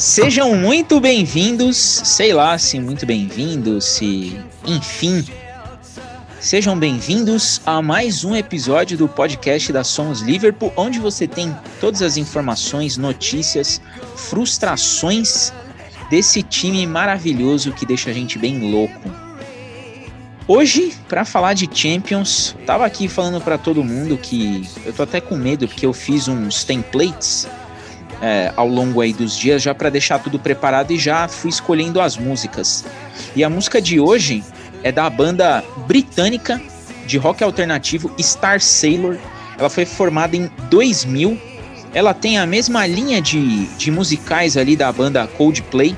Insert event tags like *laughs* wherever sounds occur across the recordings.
Sejam muito bem-vindos, sei lá se muito bem-vindos, se enfim. Sejam bem-vindos a mais um episódio do podcast da Somos Liverpool, onde você tem todas as informações, notícias, frustrações desse time maravilhoso que deixa a gente bem louco. Hoje, para falar de Champions, tava aqui falando para todo mundo que eu tô até com medo porque eu fiz uns templates é, ao longo aí dos dias já para deixar tudo preparado e já fui escolhendo as músicas. E a música de hoje é da banda britânica de rock alternativo Star Sailor. Ela foi formada em 2000. Ela tem a mesma linha de, de musicais ali da banda Coldplay.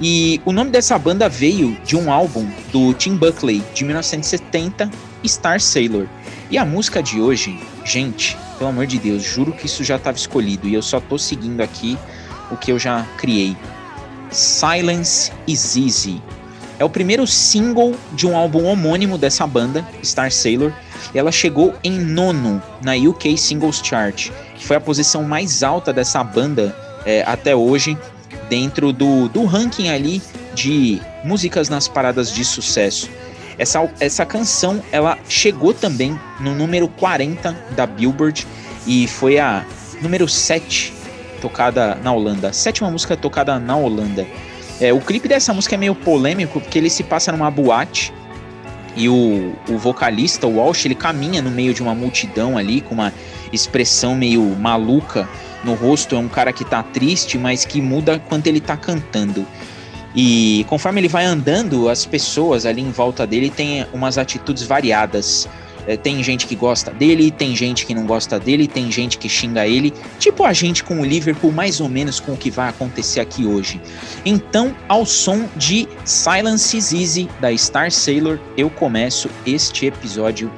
E o nome dessa banda veio de um álbum do Tim Buckley de 1970, Star Sailor. E a música de hoje, gente, pelo amor de Deus, juro que isso já estava escolhido e eu só tô seguindo aqui o que eu já criei. Silence is Easy. É o primeiro single de um álbum homônimo dessa banda, Star Sailor. Ela chegou em nono na UK Singles Chart, que foi a posição mais alta dessa banda é, até hoje, dentro do, do ranking ali de músicas nas paradas de sucesso. Essa, essa canção ela chegou também no número 40 da Billboard e foi a número 7 tocada na Holanda. Sétima música tocada na Holanda. É, o clipe dessa música é meio polêmico porque ele se passa numa boate e o, o vocalista, o Walsh, ele caminha no meio de uma multidão ali com uma expressão meio maluca no rosto. É um cara que tá triste, mas que muda quando ele tá cantando. E conforme ele vai andando, as pessoas ali em volta dele têm umas atitudes variadas. É, tem gente que gosta dele, tem gente que não gosta dele, tem gente que xinga ele, tipo a gente com o Liverpool, mais ou menos com o que vai acontecer aqui hoje. Então, ao som de Silence is Easy da Star Sailor, eu começo este episódio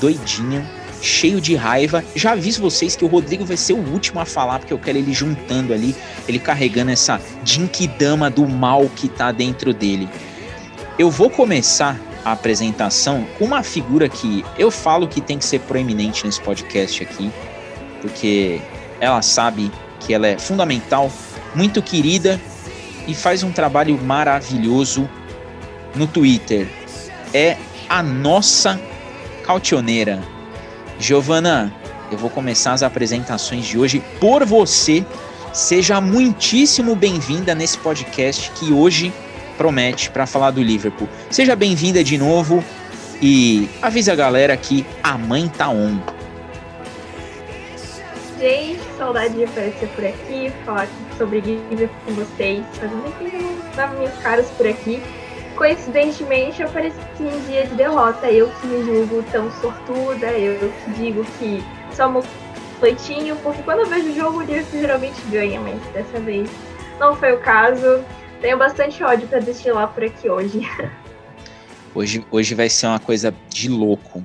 doidinho cheio de raiva. Já aviso vocês que o Rodrigo vai ser o último a falar, porque eu quero ele juntando ali, ele carregando essa Jinkidama do mal que tá dentro dele. Eu vou começar a apresentação com uma figura que eu falo que tem que ser proeminente nesse podcast aqui, porque ela sabe que ela é fundamental, muito querida e faz um trabalho maravilhoso no Twitter. É a nossa cautioneira. Giovana, eu vou começar as apresentações de hoje por você. Seja muitíssimo bem-vinda nesse podcast que hoje promete para falar do Liverpool. Seja bem-vinda de novo e avisa a galera que a mãe tá on. Gente, saudade de aparecer por aqui, falar sobre Liverpool com vocês. Fazendo não dava minhas caras por aqui coincidentemente eu apareci em dia de derrota. Eu que me julgo tão sortuda, eu que digo que só leitinho, porque quando eu vejo o jogo o Liverpool geralmente ganha, mas dessa vez não foi o caso. Tenho bastante ódio para destilar por aqui hoje. *laughs* Hoje, hoje vai ser uma coisa de louco.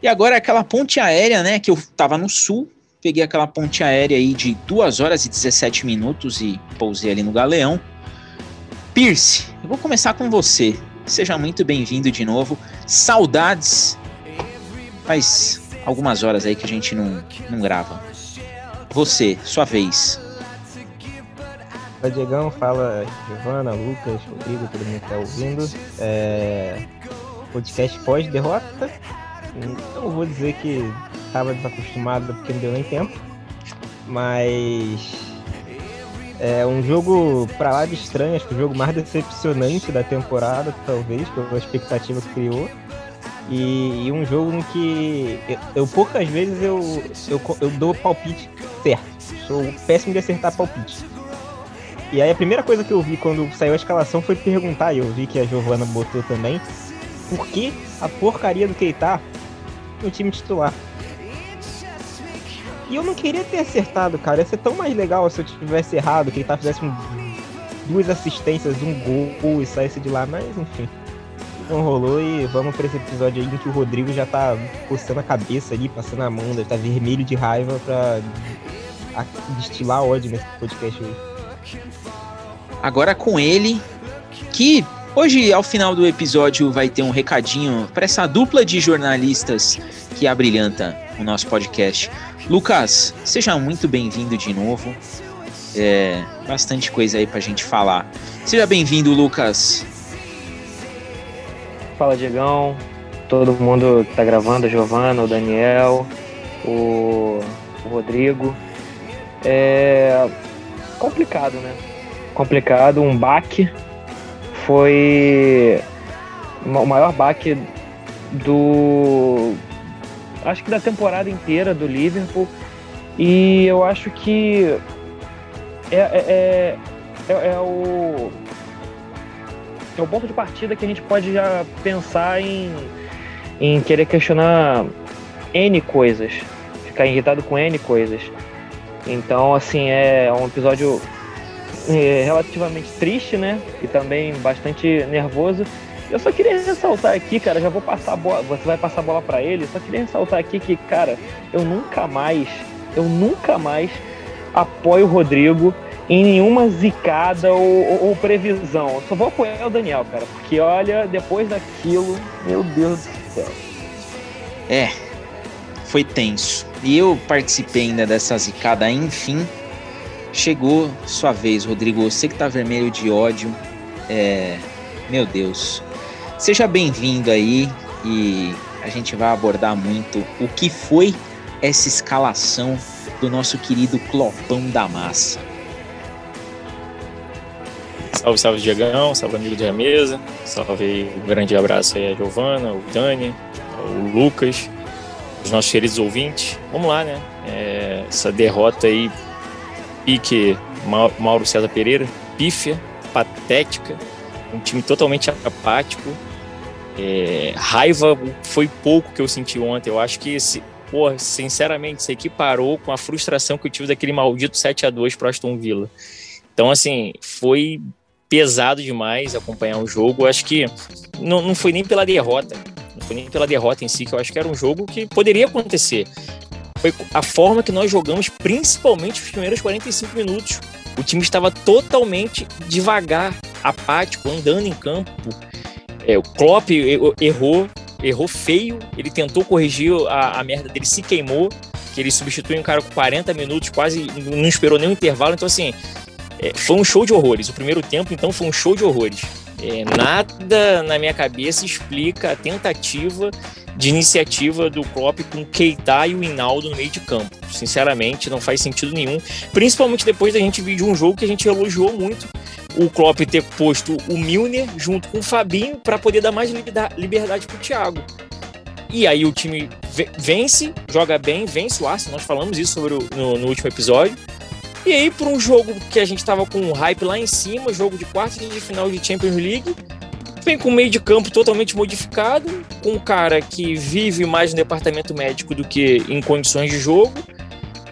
E agora aquela ponte aérea, né, que eu tava no sul, peguei aquela ponte aérea aí de 2 horas e 17 minutos e pousei ali no Galeão. Pierce, vou começar com você. Seja muito bem-vindo de novo. Saudades. Faz algumas horas aí que a gente não, não grava. Você, sua vez. Fala Diegão, fala Giovana, Lucas, Rodrigo, todo mundo que tá ouvindo. É... Podcast pós-derrota. Não vou dizer que estava desacostumado porque não deu nem tempo. Mas é um jogo para lá de estranho, acho que o jogo mais decepcionante da temporada, talvez, pela expectativa que criou. E, e um jogo em que eu, eu poucas vezes eu, eu, eu dou palpite certo. Sou péssimo de acertar palpite. E aí a primeira coisa que eu vi quando saiu a escalação foi perguntar, e eu vi que a Giovana botou também, por que a porcaria do Keita no time titular? E eu não queria ter acertado, cara. Ia ser tão mais legal se eu tivesse errado, que ele tá fizesse um, duas assistências, um gol e saísse de lá, mas enfim. Não rolou e vamos para esse episódio aí em que o Rodrigo já tá coçando a cabeça ali, passando a mão, ele tá vermelho de raiva pra destilar ódio nesse podcast hoje. Agora com ele, que hoje ao final do episódio vai ter um recadinho para essa dupla de jornalistas que abrilhanta o nosso podcast. Lucas, seja muito bem-vindo de novo. É, bastante coisa aí pra gente falar. Seja bem-vindo, Lucas. Fala, Diegão. Todo mundo que tá gravando, Giovana, o Daniel, o, o Rodrigo. É complicado, né? Complicado, um baque. Foi o maior baque do. Acho que da temporada inteira do Liverpool. E eu acho que é, é, é, é, o. É o ponto de partida que a gente pode já pensar em, em querer questionar N coisas. Ficar irritado com N coisas. Então, assim, é um episódio é, relativamente triste, né? E também bastante nervoso. Eu só queria ressaltar aqui, cara, já vou passar a bola, você vai passar a bola para ele. Só queria ressaltar aqui que, cara, eu nunca mais, eu nunca mais apoio o Rodrigo em nenhuma zicada ou, ou, ou, previsão. Eu só vou apoiar o Daniel, cara, porque olha, depois daquilo, meu Deus do céu. É, foi tenso. E eu participei ainda dessa zicada, enfim. Chegou sua vez, Rodrigo. Você que tá vermelho de ódio. É. Meu Deus. Seja bem-vindo aí e a gente vai abordar muito o que foi essa escalação do nosso querido Clopão da Massa. Salve, salve, Diegão, salve, amigo de mesa, salve, um grande abraço aí a Giovana, o Dani, o Lucas, os nossos queridos ouvintes. Vamos lá, né? É, essa derrota aí, pique Mauro César Pereira, pífia, patética, um time totalmente apático, é, raiva foi pouco que eu senti ontem. Eu acho que, esse, porra, sinceramente, se equiparou com a frustração que eu tive daquele maldito 7 a 2 pro Aston Villa. Então, assim, foi pesado demais acompanhar o jogo. Eu acho que não, não foi nem pela derrota. Não foi nem pela derrota em si, que eu acho que era um jogo que poderia acontecer. Foi a forma que nós jogamos, principalmente os primeiros 45 minutos. O time estava totalmente devagar, apático, andando em campo é, o Klopp errou, errou feio, ele tentou corrigir a, a merda dele, se queimou, que ele substitui um cara com 40 minutos, quase não esperou nenhum intervalo, então assim, é, foi um show de horrores. O primeiro tempo, então, foi um show de horrores. É, nada na minha cabeça explica a tentativa de iniciativa do Klopp com Keita e o Hinaldo no meio de campo. Sinceramente, não faz sentido nenhum. Principalmente depois da gente vir de um jogo que a gente elogiou muito o Klopp ter posto o Milner junto com o Fabinho para poder dar mais liberdade para o Thiago. E aí o time vence, joga bem, vence o Arsenal. Nós falamos isso sobre o, no, no último episódio. E aí, por um jogo que a gente estava com um hype lá em cima, jogo de quartos de final de Champions League, vem com meio de campo totalmente modificado, com um cara que vive mais no departamento médico do que em condições de jogo,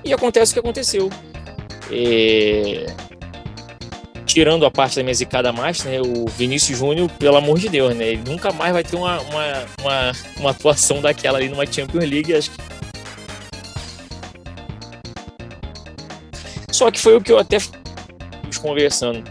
e acontece o que aconteceu. É tirando a parte da minha zicada mais, né, o Vinícius Júnior, pelo amor de Deus, né, ele nunca mais vai ter uma, uma, uma, uma atuação daquela ali numa Champions League, acho que... Só que foi o que eu até conversando.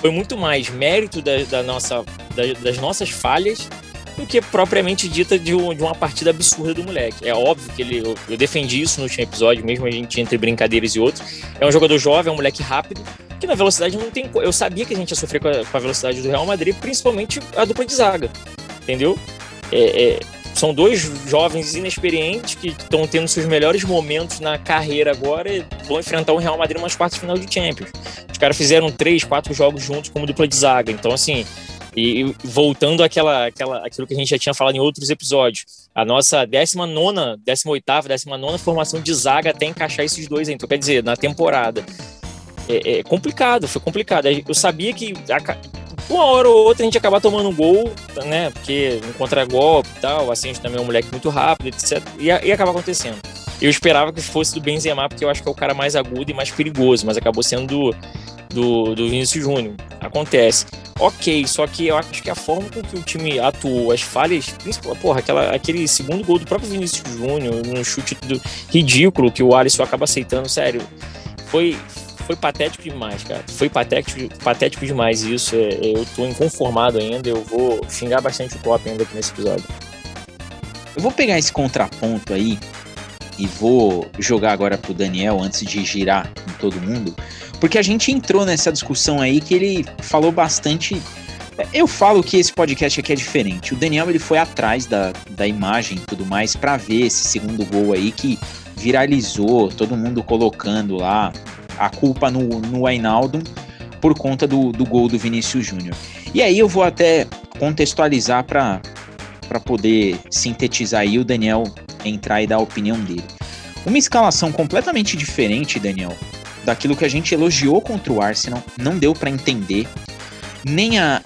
Foi muito mais mérito da, da nossa, das nossas falhas do que propriamente dita de, um, uma partida absurda do moleque. É óbvio que ele, eu, eu, defendi isso no último episódio, mesmo a gente entre brincadeiras e outros. É um jogador jovem, é um moleque rápido, que na velocidade não tem. Eu sabia que a gente ia sofrer com a, com a velocidade do Real Madrid, principalmente a dupla de zaga. Entendeu? É, é, são dois jovens inexperientes que estão tendo seus melhores momentos na carreira agora e vão enfrentar o Real Madrid umas quartas de final de Champions. Os caras fizeram três, quatro jogos juntos como dupla de zaga. Então, assim, e voltando àquela, àquela, àquilo que a gente já tinha falado em outros episódios, a nossa 19, 18, 19 formação de zaga até encaixar esses dois. Então, quer dizer, na temporada é, é complicado, foi complicado. Eu sabia que uma hora ou outra a gente ia acabar tomando um gol, né? Porque um contra-golpe e tal, assim, a gente também é um moleque muito rápido, etc. Ia, ia acabar acontecendo. Eu esperava que fosse do Benzema, porque eu acho que é o cara mais agudo e mais perigoso, mas acabou sendo do, do, do Vinícius Júnior. Acontece. Ok, só que eu acho que a forma com que o time atuou, as falhas, principalmente, porra, aquela, aquele segundo gol do próprio Vinícius Júnior, no chute do, ridículo que o Alisson acaba aceitando, sério, foi, foi patético demais, cara. Foi patético, patético demais isso. É, é, eu tô inconformado ainda. Eu vou xingar bastante o Klopp ainda aqui nesse episódio. Eu vou pegar esse contraponto aí e vou jogar agora pro Daniel antes de girar em todo mundo. porque a gente entrou nessa discussão aí que ele falou bastante. Eu falo que esse podcast aqui é diferente. O Daniel ele foi atrás da, da imagem e tudo mais para ver esse segundo gol aí que viralizou, todo mundo colocando lá a culpa no, no Ainaldo por conta do, do gol do Vinícius Júnior. E aí eu vou até contextualizar para poder sintetizar aí o Daniel entrar e dar a opinião dele. Uma escalação completamente diferente, Daniel, daquilo que a gente elogiou contra o Arsenal, não deu para entender nem a,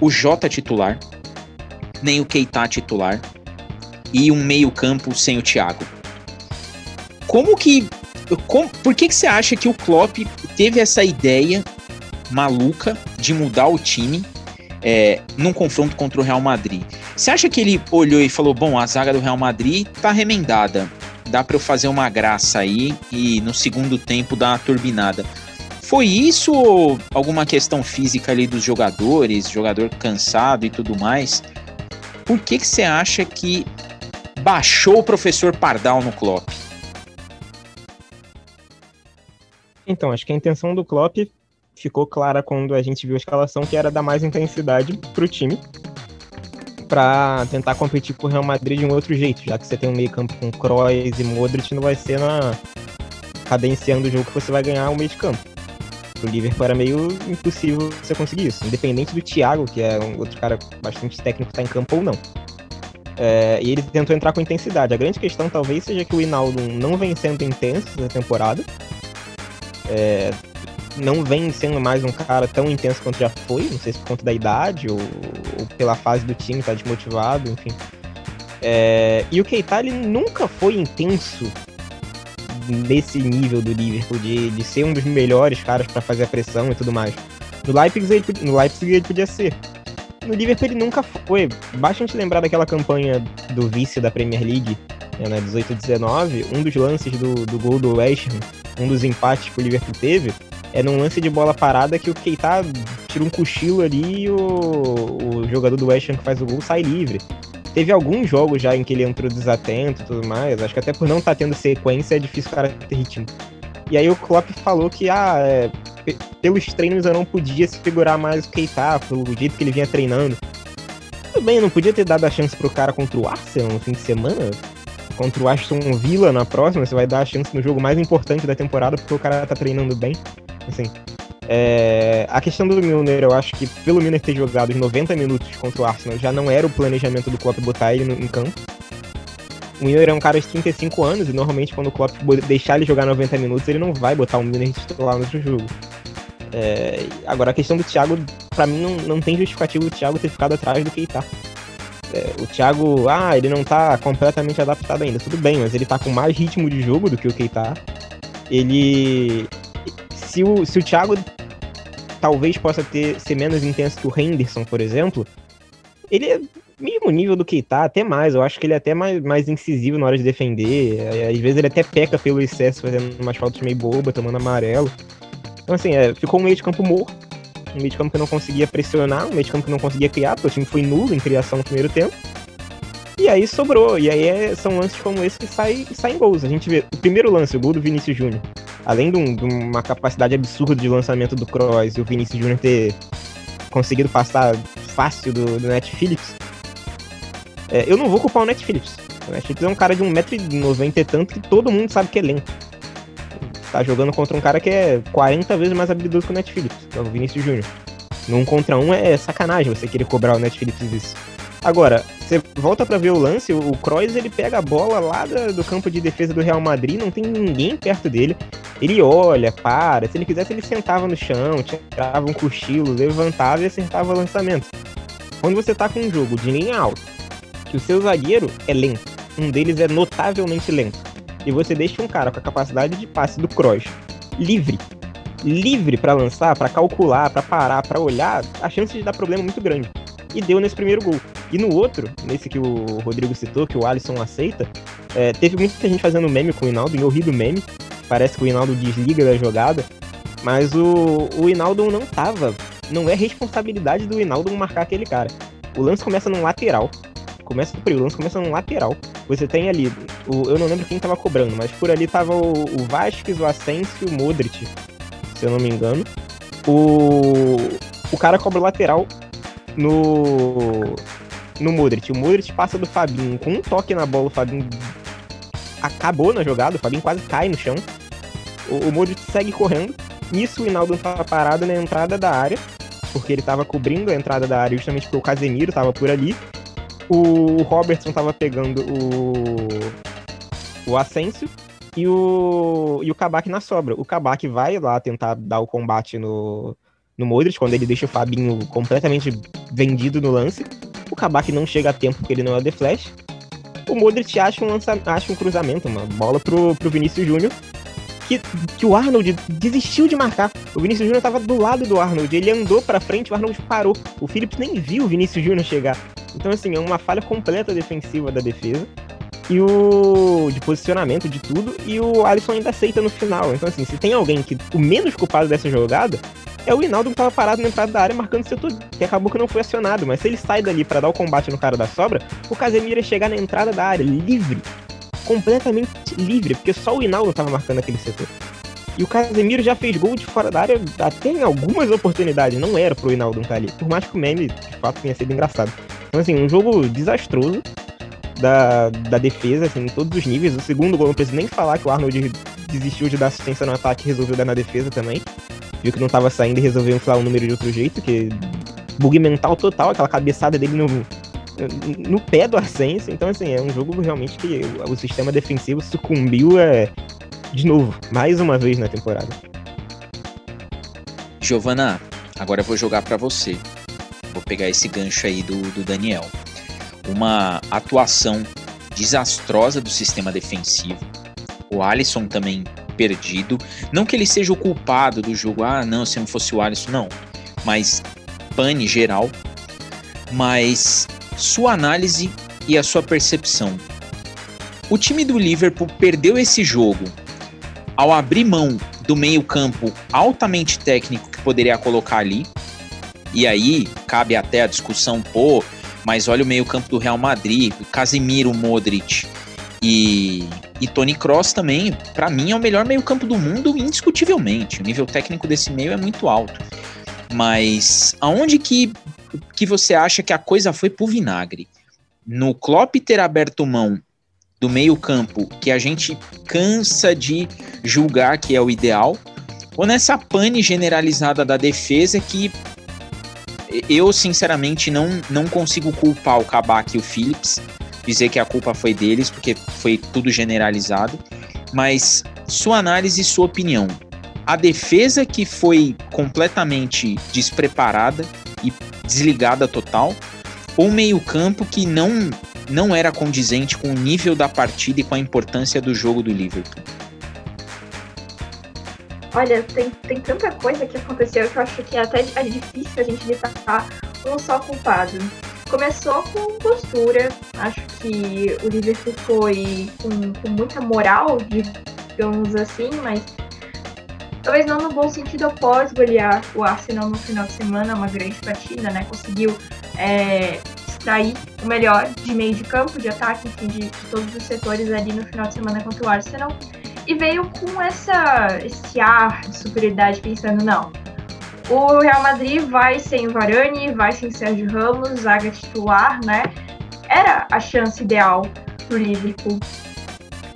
o Jota titular, nem o Keita titular e um meio-campo sem o Thiago. Como que. Por que, que você acha que o Klopp teve essa ideia maluca de mudar o time é, num confronto contra o Real Madrid? Você acha que ele olhou e falou: bom, a zaga do Real Madrid tá remendada, dá para eu fazer uma graça aí e no segundo tempo dar uma turbinada? Foi isso ou alguma questão física ali dos jogadores, jogador cansado e tudo mais? Por que, que você acha que baixou o professor Pardal no Klopp? Então, acho que a intenção do Klopp ficou clara quando a gente viu a escalação, que era dar mais intensidade pro time para tentar competir com o Real Madrid de um outro jeito, já que você tem um meio campo com Kroos e Modric, não vai ser na cadenciando o jogo que você vai ganhar o meio de campo. O Liverpool era meio impossível você conseguir isso, independente do Thiago, que é um outro cara bastante técnico, tá em campo ou não. É, e ele tentou entrar com intensidade. A grande questão talvez seja que o Hinaldo não vem sendo intenso na temporada, é, não vem sendo mais um cara tão intenso quanto já foi, não sei se por conta da idade ou, ou pela fase do time, tá desmotivado, enfim. É, e o Keita, ele nunca foi intenso nesse nível do Liverpool, de, de ser um dos melhores caras para fazer a pressão e tudo mais. No Leipzig, ele, no Leipzig ele podia ser. No Liverpool ele nunca foi. Basta a gente lembrar daquela campanha do vice da Premier League, né, 18-19, um dos lances do, do gol do West Ham um dos empates que o Liverpool teve, é num lance de bola parada que o Keita tira um cochilo ali e o, o jogador do West Ham que faz o gol sai livre. Teve alguns jogos já em que ele entrou desatento e tudo mais, acho que até por não estar tá tendo sequência é difícil o cara ter ritmo. E aí o Klopp falou que, ah, é, pelos treinos eu não podia se figurar mais o Keita, pelo jeito que ele vinha treinando. Tudo bem, não podia ter dado a chance pro cara contra o Arsenal no fim de semana? contra o Aston Villa na próxima, você vai dar a chance no jogo mais importante da temporada, porque o cara tá treinando bem. Assim, é... a questão do Milner, eu acho que pelo Milner ter jogado os 90 minutos contra o Arsenal, já não era o planejamento do Klopp botar ele no, em campo. O Milner é um cara de 35 anos e normalmente quando o Klopp deixar ele jogar 90 minutos, ele não vai botar o Milner titular no outro jogo. É... agora a questão do Thiago, para mim não, não tem justificativo o Thiago ter ficado atrás do Keita. É, o Thiago, ah, ele não tá completamente adaptado ainda. Tudo bem, mas ele tá com mais ritmo de jogo do que o Keita. Ele. Se o, se o Thiago talvez possa ter, ser menos intenso que o Henderson, por exemplo, ele é mesmo nível do Keita, até mais. Eu acho que ele é até mais, mais incisivo na hora de defender. É, às vezes ele até peca pelo excesso, fazendo umas faltas meio boba, tomando amarelo. Então, assim, é, ficou um meio de campo morto um meio de campo que não conseguia pressionar, um meio de campo que não conseguia criar, porque o time foi nulo em criação no primeiro tempo. E aí sobrou. E aí é, são lances como esse que saem sai gols. A gente vê o primeiro lance, o gol do Vinícius Júnior. Além de, um, de, uma capacidade absurda de lançamento do Kroos e o Vinícius Júnior ter conseguido passar fácil do, do Net é, eu não vou culpar o Net. O Net Phillips é um cara de 1,90m e tanto que todo mundo sabe que é lento tá jogando contra um cara que é 40 vezes mais habilidoso que o Netflix, que é o Vinícius Júnior. Num contra um é sacanagem você querer cobrar o Netflix isso. Agora, você volta para ver o lance, o Kroos ele pega a bola lá do campo de defesa do Real Madrid, não tem ninguém perto dele. Ele olha, para, se ele quisesse ele sentava no chão, tirava um cochilo, levantava e acertava o lançamento. Quando você tá com um jogo de linha alta, que o seu zagueiro é lento, um deles é notavelmente lento, e você deixa um cara com a capacidade de passe do Cross livre, livre para lançar, para calcular, para parar, para olhar, a chance de dar problema é muito grande. E deu nesse primeiro gol. E no outro, nesse que o Rodrigo citou, que o Alisson aceita, é, teve muita gente fazendo meme com o Hinaldo, e horrível meme. Parece que o Hinaldo desliga da jogada. Mas o, o Hinaldo não tava. Não é responsabilidade do Hinaldo marcar aquele cara. O lance começa no lateral. Começa o lance começa no lateral. Você tem ali, o, eu não lembro quem tava cobrando, mas por ali tava o, o Vasquez, o Asensio o Modric. se eu não me engano. O, o cara cobra o lateral no, no Modric. O Modric passa do Fabinho com um toque na bola, o Fabinho acabou na jogada, o Fabinho quase cai no chão. O, o Modric segue correndo. Nisso o Hinaldo tava parado na entrada da área, porque ele tava cobrindo a entrada da área justamente porque o Casemiro tava por ali. O Robertson tava pegando o, o Asensio e o, e o Kabak na sobra. O Kabak vai lá tentar dar o combate no, no Modric, quando ele deixa o Fabinho completamente vendido no lance. O Kabak não chega a tempo porque ele não é The Flash. O Modric acha um, lança, acha um cruzamento, uma bola pro, pro Vinícius Júnior, que, que o Arnold desistiu de marcar. O Vinícius Júnior estava do lado do Arnold, ele andou para frente, o Arnold parou. O Phillips nem viu o Vinícius Júnior chegar. Então, assim, é uma falha completa defensiva da defesa. E o. de posicionamento de tudo. E o Alisson ainda aceita no final. Então, assim, se tem alguém que. O menos culpado dessa jogada é o Hinaldo que tava parado na entrada da área marcando o setor, que acabou que não foi acionado. Mas se ele sai dali para dar o combate no cara da sobra, o Casemiro ia chegar na entrada da área, livre. Completamente livre, porque só o Hinaldo tava marcando aquele setor. E o Casemiro já fez gol de fora da área até em algumas oportunidades. Não era pro Hinaldo estar ali. Por mais que o meme, de fato, tenha sido engraçado. Então, assim, um jogo desastroso da, da defesa, assim, em todos os níveis. O segundo gol, não preciso nem falar que o Arnold desistiu de dar assistência no ataque e resolveu dar na defesa também. Viu que não tava saindo e resolveu inflar o número de outro jeito, que bug mental total, aquela cabeçada dele no, no pé do Arsênio. Então, assim, é um jogo realmente que o, o sistema defensivo sucumbiu é, de novo, mais uma vez na temporada. Giovana, agora eu vou jogar para você. Vou pegar esse gancho aí do, do Daniel. Uma atuação desastrosa do sistema defensivo. O Alisson também perdido. Não que ele seja o culpado do jogo, ah, não, se não fosse o Alisson, não. Mas pane geral. Mas sua análise e a sua percepção. O time do Liverpool perdeu esse jogo ao abrir mão do meio-campo altamente técnico que poderia colocar ali. E aí cabe até a discussão, pô, mas olha o meio-campo do Real Madrid, Casemiro, Modric e, e Tony Cross também, para mim é o melhor meio-campo do mundo indiscutivelmente. O nível técnico desse meio é muito alto. Mas aonde que que você acha que a coisa foi pro vinagre? No Klopp ter aberto mão do meio-campo que a gente cansa de julgar que é o ideal, ou nessa pane generalizada da defesa que eu sinceramente não, não consigo culpar o Kabak e o Phillips, dizer que a culpa foi deles, porque foi tudo generalizado, mas sua análise e sua opinião. A defesa que foi completamente despreparada e desligada total, ou meio-campo que não não era condizente com o nível da partida e com a importância do jogo do Liverpool? Olha, tem, tem tanta coisa que aconteceu que eu acho que é até é difícil a gente listar um só culpado. Começou com postura, acho que o Liverpool foi com, com muita moral, digamos assim, mas talvez não no bom sentido após golear o Arsenal no final de semana, uma grande partida, né? Conseguiu é, extrair o melhor de meio de campo, de ataque, enfim, de, de, todos os setores ali no final de semana contra o Arsenal. E veio com essa, esse ar de superioridade, pensando, não, o Real Madrid vai sem o Varane, vai sem Sérgio Ramos, zaga titular, né? Era a chance ideal pro Liverpool.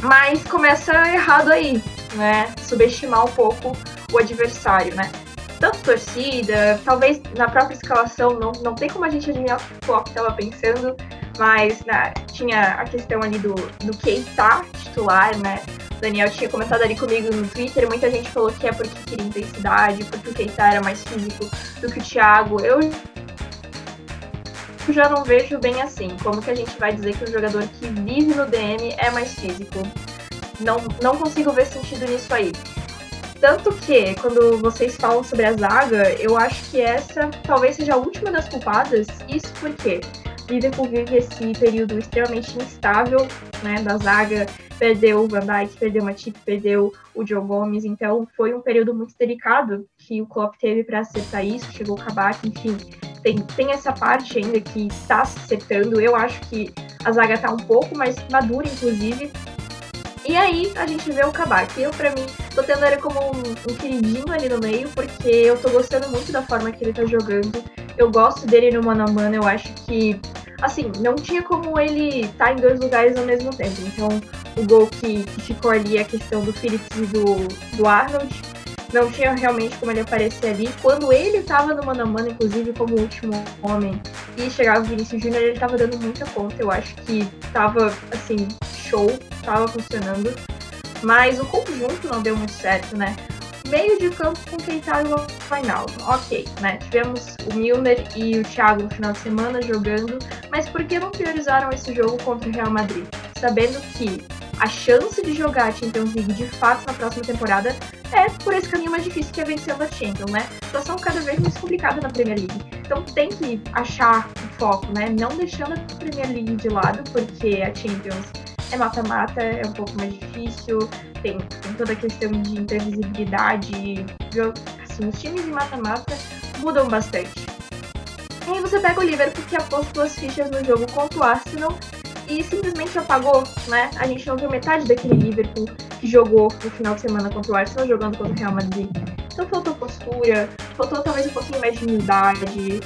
Mas começa errado aí, né? Subestimar um pouco o adversário, né? tanto torcida, talvez na própria escalação, não, não tem como a gente adivinhar o que o Klopp estava pensando, mas né, tinha a questão ali do, do Keita titular, né? O Daniel tinha comentado ali comigo no Twitter, muita gente falou que é porque queria intensidade, porque o Keita era mais físico do que o Thiago. Eu já não vejo bem assim. Como que a gente vai dizer que o jogador que vive no DM é mais físico? Não, não consigo ver sentido nisso aí. Tanto que, quando vocês falam sobre a zaga, eu acho que essa talvez seja a última das culpadas. Isso porque Liverpool vive esse período extremamente instável, né, da zaga. Perdeu o Van Dijk, perdeu o Matip, perdeu o Joe Gomes. Então, foi um período muito delicado que o Klopp teve para acertar isso. Chegou o Kabak, enfim. Tem, tem essa parte ainda que está se acertando. Eu acho que a zaga está um pouco mais madura, inclusive. E aí, a gente vê o Kabak. Eu, para mim, tô tendo ele como um, um, queridinho ali no meio, porque eu tô gostando muito da forma que ele tá jogando. Eu gosto dele no mano a mano, eu acho que, assim, não tinha como ele estar tá em dois lugares ao mesmo tempo. Então, o gol que, que ficou ali, a questão do Phillips e do, do Arnold, não tinha realmente como ele aparecer ali. Quando ele tava no mano a mano, inclusive como último homem, e chegava o Vinícius Júnior, ele tava dando muita conta. Eu acho que tava, assim, show, tava funcionando. Mas o conjunto não deu muito certo, né? Meio de campo com Keita e o Wijnaldum. Ok, né? Tivemos o Milner e o Thiago no final de semana jogando, mas por que não priorizaram esse jogo contra o Real Madrid? Sabendo que a chance de jogar a Champions League de fato na próxima temporada é por esse caminho mais difícil que é vencendo a Champions, né? Situação cada vez mais complicada na Premier League. Então tem que achar o foco, né? Não deixando a Premier League de lado, porque a Champions é mata-mata, é um pouco mais difícil, tem, tem toda a questão de imprevisibilidade. Assim, os times de mata-mata mudam bastante. Aí você pega o Liverpool que aposta duas fichas no jogo contra o Arsenal e simplesmente apagou, né? A gente não viu metade daquele Liverpool que jogou no final de semana contra o Arsenal jogando contra o Real Madrid. Então faltou postura, faltou talvez um pouquinho mais de humildade,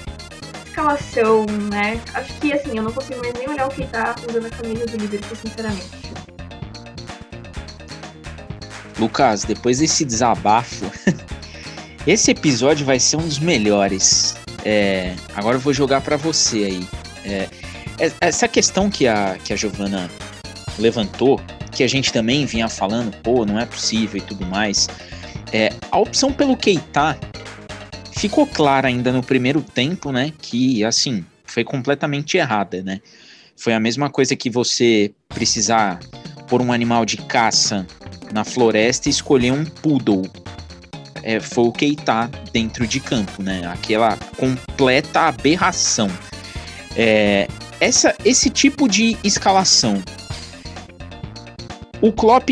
escalação, né? Acho que assim, eu não consigo mais nem olhar o que tá usando a camisa do Liverpool, sinceramente. Lucas, depois desse desabafo, *laughs* esse episódio vai ser um dos melhores. É, agora eu vou jogar para você aí. É, é, essa questão que a, que a Giovana levantou, que a gente também vinha falando, pô, não é possível e tudo mais. É, a opção pelo Keita ficou clara ainda no primeiro tempo, né? Que assim foi completamente errada, né? Foi a mesma coisa que você precisar por um animal de caça na floresta e escolher um poodle. É, foi o Keita dentro de campo, né? Aquela completa aberração. É, essa, esse tipo de escalação. O Klopp,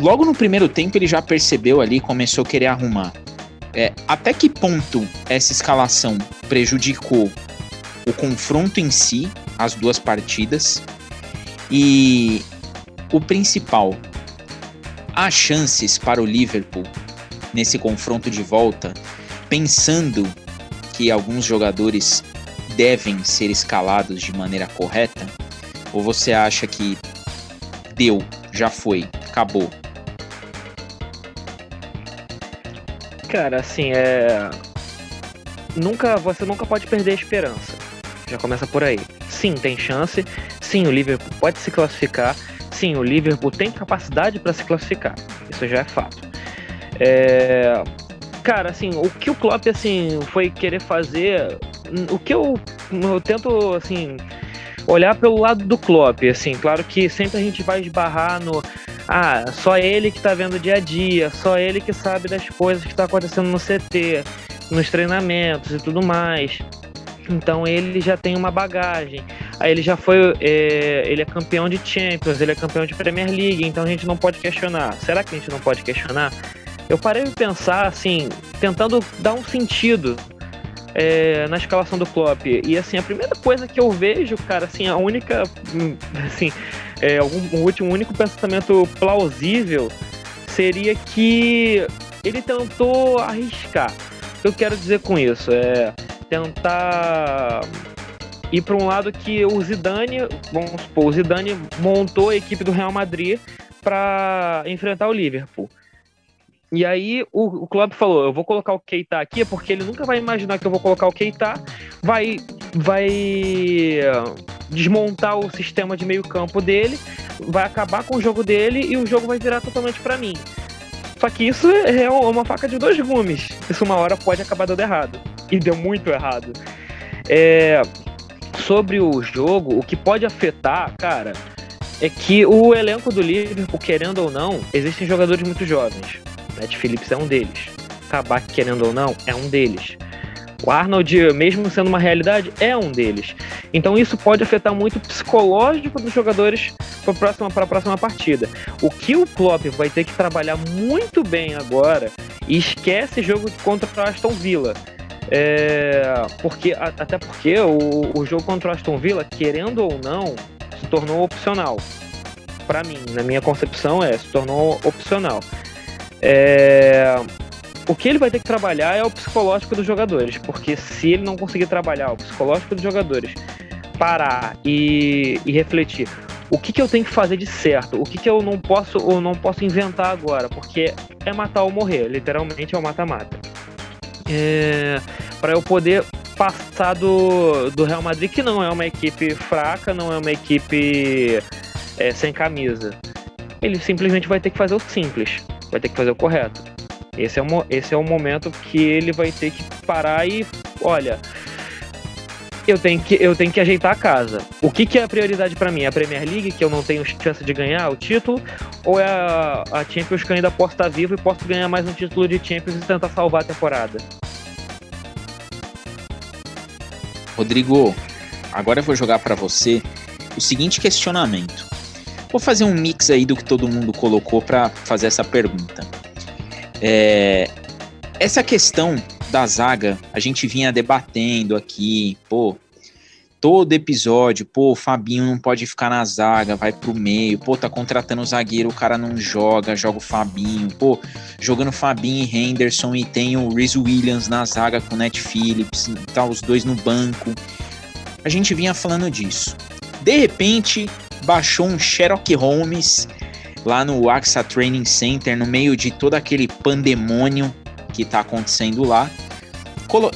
logo no primeiro tempo, ele já percebeu ali, começou a querer arrumar. É, até que ponto essa escalação prejudicou o confronto em si, as duas partidas, e o principal, há chances para o Liverpool nesse confronto de volta, pensando que alguns jogadores devem ser escalados de maneira correta? Ou você acha que deu, já foi, acabou? Cara, assim, é. Nunca, você nunca pode perder a esperança. Já começa por aí. Sim, tem chance. Sim, o Liverpool pode se classificar. Sim, o Liverpool tem capacidade para se classificar. Isso já é fato. É... Cara, assim, o que o Klopp assim foi querer fazer o que eu, eu tento, assim, olhar pelo lado do Klopp, assim, claro que sempre a gente vai esbarrar no ah, só ele que tá vendo dia a dia, só ele que sabe das coisas que tá acontecendo no CT, nos treinamentos e tudo mais. Então ele já tem uma bagagem. Aí ele já foi, é, ele é campeão de Champions, ele é campeão de Premier League, então a gente não pode questionar. Será que a gente não pode questionar? Eu parei de pensar assim, tentando dar um sentido é, na escalação do Klopp. E assim, a primeira coisa que eu vejo, cara, assim, a única, hum, assim, é, algum, o último único pensamento plausível seria que ele tentou arriscar. O que eu quero dizer com isso é tentar ir para um lado que o Zidane, vamos supor, o Zidane montou a equipe do Real Madrid para enfrentar o Liverpool. E aí o, o Klopp falou, eu vou colocar o Keita aqui porque ele nunca vai imaginar que eu vou colocar o Keita, vai vai desmontar o sistema de meio campo dele, vai acabar com o jogo dele e o jogo vai virar totalmente para mim. Só que isso é uma faca de dois gumes. Isso uma hora pode acabar dando errado. E deu muito errado. É, sobre o jogo, o que pode afetar, cara, é que o elenco do Liverpool, querendo ou não, existem jogadores muito jovens. Matt Phillips é um deles. Kabak, querendo ou não, é um deles. O Arnold, mesmo sendo uma realidade, é um deles. Então isso pode afetar muito o psicológico dos jogadores para a próxima, próxima partida. O que o Klopp vai ter que trabalhar muito bem agora, e esquece jogo contra o Aston Villa. É, porque, até porque o, o jogo contra o Aston Villa, querendo ou não, se tornou opcional. Para mim, na minha concepção, é, se tornou opcional. É... O que ele vai ter que trabalhar é o psicológico dos jogadores, porque se ele não conseguir trabalhar o psicológico dos jogadores, parar e, e refletir o que, que eu tenho que fazer de certo, o que, que eu não posso ou não posso inventar agora, porque é matar ou morrer, literalmente é o mata-mata. É, para eu poder passar do, do Real Madrid, que não é uma equipe fraca, não é uma equipe é, sem camisa. Ele simplesmente vai ter que fazer o simples, vai ter que fazer o correto. Esse é, o, esse é o momento que ele vai ter que parar e, olha, eu tenho que, eu tenho que ajeitar a casa. O que, que é a prioridade para mim? É a Premier League, que eu não tenho chance de ganhar o título? Ou é a, a Champions que eu ainda posso estar vivo e posso ganhar mais um título de Champions e tentar salvar a temporada? Rodrigo, agora eu vou jogar para você o seguinte questionamento. Vou fazer um mix aí do que todo mundo colocou para fazer essa pergunta. É, essa questão da zaga, a gente vinha debatendo aqui, pô, todo episódio, pô, o Fabinho não pode ficar na zaga, vai pro meio, pô, tá contratando o zagueiro, o cara não joga, joga o Fabinho, pô, jogando Fabinho e Henderson e tem o Reese Williams na zaga com o Net Phillips, tá os dois no banco. A gente vinha falando disso. De repente, baixou um Sherlock Holmes lá no AXA Training Center, no meio de todo aquele pandemônio que está acontecendo lá.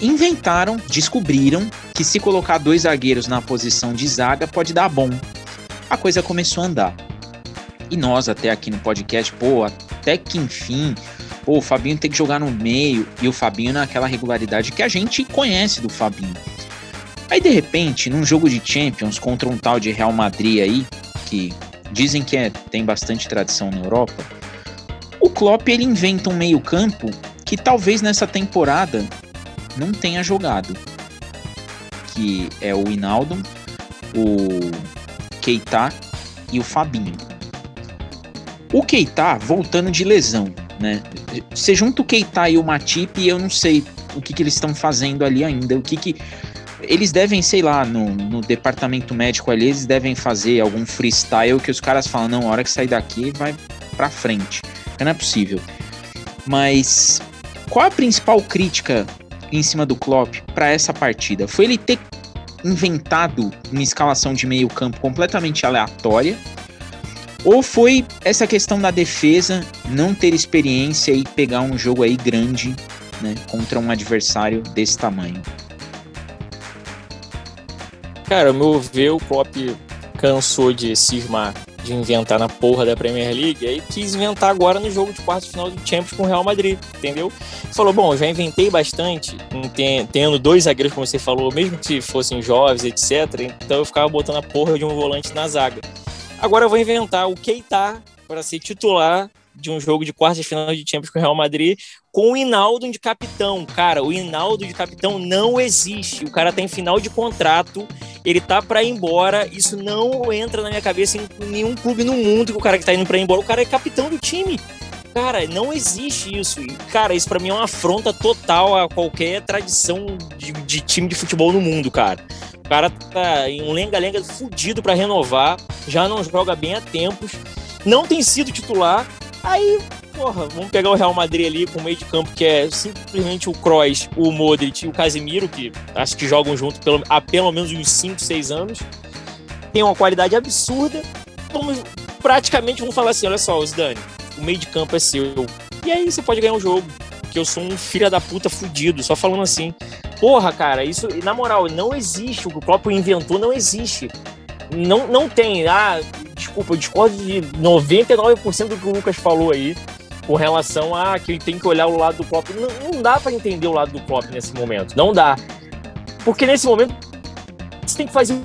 Inventaram, descobriram que se colocar dois zagueiros na posição de zaga pode dar bom. A coisa começou a andar. E nós, até aqui no podcast, pô, até que enfim, pô, o Fabinho tem que jogar no meio e o Fabinho naquela regularidade que a gente conhece do Fabinho. Aí de repente, num jogo de Champions contra um tal de Real Madrid aí, que dizem que é, tem bastante tradição na Europa, o Klopp ele inventa um meio-campo que talvez nessa temporada não tenha jogado. Que é o Inaldo, o Keita e o Fabinho. O Keita voltando de lesão, né? Você junta o Keita e o Matip e eu não sei o que, que eles estão fazendo ali ainda, o que que eles devem, sei lá, no, no departamento médico ali, eles devem fazer algum freestyle que os caras falam, não, a hora que sair daqui vai pra frente. Não é possível. Mas qual a principal crítica em cima do Klopp para essa partida? Foi ele ter inventado uma escalação de meio campo completamente aleatória? Ou foi essa questão da defesa não ter experiência e pegar um jogo aí grande né, contra um adversário desse tamanho? Cara, meu ver, o Klopp cansou de cismar, de inventar na porra da Premier League, aí quis inventar agora no jogo de quarto final do Champions com o Real Madrid, entendeu? Falou, bom, já inventei bastante, tendo dois zagueiros, como você falou, mesmo que fossem jovens, etc. Então eu ficava botando a porra de um volante na zaga. Agora eu vou inventar o Keita para ser titular de um jogo de quartas de final de Champions com o Real Madrid, com o Hinaldo de capitão. Cara, o Hinaldo de capitão não existe. O cara tem final de contrato, ele tá para ir embora. Isso não entra na minha cabeça em nenhum clube no mundo que o cara que tá indo para ir embora, o cara é capitão do time. Cara, não existe isso. Cara, isso para mim é uma afronta total a qualquer tradição de, de time de futebol no mundo, cara. O cara tá em um lenga-lenga fudido para renovar, já não joga bem há tempos, não tem sido titular Aí, porra, vamos pegar o Real Madrid ali com o meio de campo que é simplesmente o Kroos, o Modric e o Casemiro, que acho que jogam junto pelo, há pelo menos uns 5, 6 anos. Tem uma qualidade absurda. Praticamente vamos falar assim: olha só, Zidane, o meio de campo é seu. E aí você pode ganhar um jogo. Que eu sou um filho da puta fudido, só falando assim. Porra, cara, isso, na moral, não existe. O próprio inventou não existe. Não, não tem. Ah, desculpa, eu discordo de 99% do que o Lucas falou aí com relação a que tem que olhar o lado do Klopp. Não, não dá para entender o lado do Klopp nesse momento. Não dá. Porque nesse momento você tem que fazer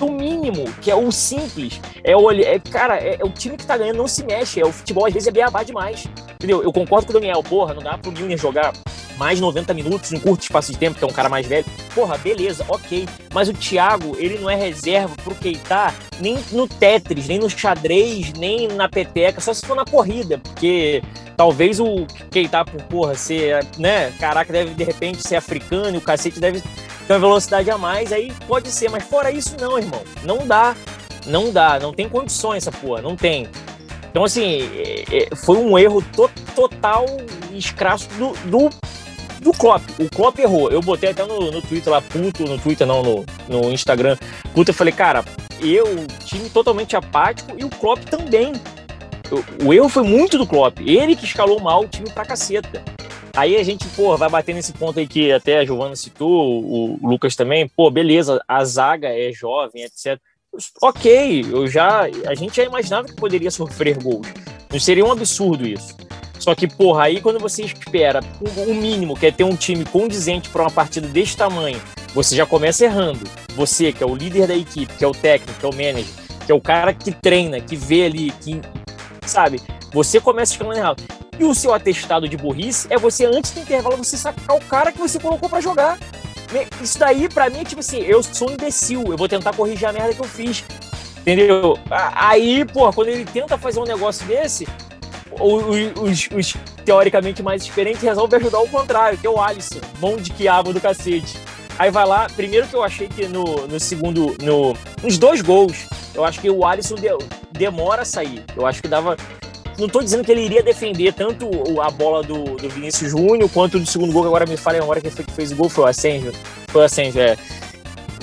o mínimo, que é o simples. É o é, cara, é, é, o time que tá ganhando não se mexe. É o futebol às vezes é beabá demais. Entendeu? Eu concordo com o Daniel, porra, não dá pro Milner jogar mais 90 minutos em curto espaço de tempo, que é um cara mais velho. Porra, beleza, ok. Mas o Thiago, ele não é reserva pro Keita nem no Tetris, nem no xadrez, nem na peteca, só se for na corrida, porque talvez o Keita, por porra, ser, né, caraca, deve de repente ser africano e o cacete deve ter uma velocidade a mais, aí pode ser, mas fora isso não, irmão. Não dá. Não dá, não tem condições essa porra, não tem. Então, assim, é, é, foi um erro to total escrasso do, do, do Klopp. O Klopp errou. Eu botei até no, no Twitter lá, puto, no Twitter não, no, no Instagram, puto, eu falei, cara, eu, time totalmente apático e o Klopp também. O, o erro foi muito do Klopp. Ele que escalou mal o time pra caceta. Aí a gente, pô, vai bater nesse ponto aí que até a Giovana citou, o Lucas também, pô, beleza, a zaga é jovem, etc. Ok, eu já, a gente já imaginava que poderia sofrer gols. Não seria um absurdo isso. Só que, porra, aí quando você espera o mínimo, que é ter um time condizente para uma partida desse tamanho, você já começa errando. Você, que é o líder da equipe, que é o técnico, que é o manager, que é o cara que treina, que vê ali, que. Sabe? Você começa escalando errado. E o seu atestado de burrice é você, antes do intervalo, você sacar o cara que você colocou para jogar. Isso daí, para mim, é tipo assim, eu sou um imbecil, eu vou tentar corrigir a merda que eu fiz. Entendeu? Aí, pô, quando ele tenta fazer um negócio desse, os, os, teoricamente mais experientes resolvem ajudar o contrário, que é o Alisson, mão de quiabo do cacete. Aí vai lá, primeiro que eu achei que no, no segundo, no, nos dois gols, eu acho que o Alisson de, demora a sair. Eu acho que dava. Não estou dizendo que ele iria defender tanto a bola do, do Vinícius Júnior quanto do segundo gol, que agora me falei agora quem foi que fez o gol, foi o Asensio. Foi o Asensio, é.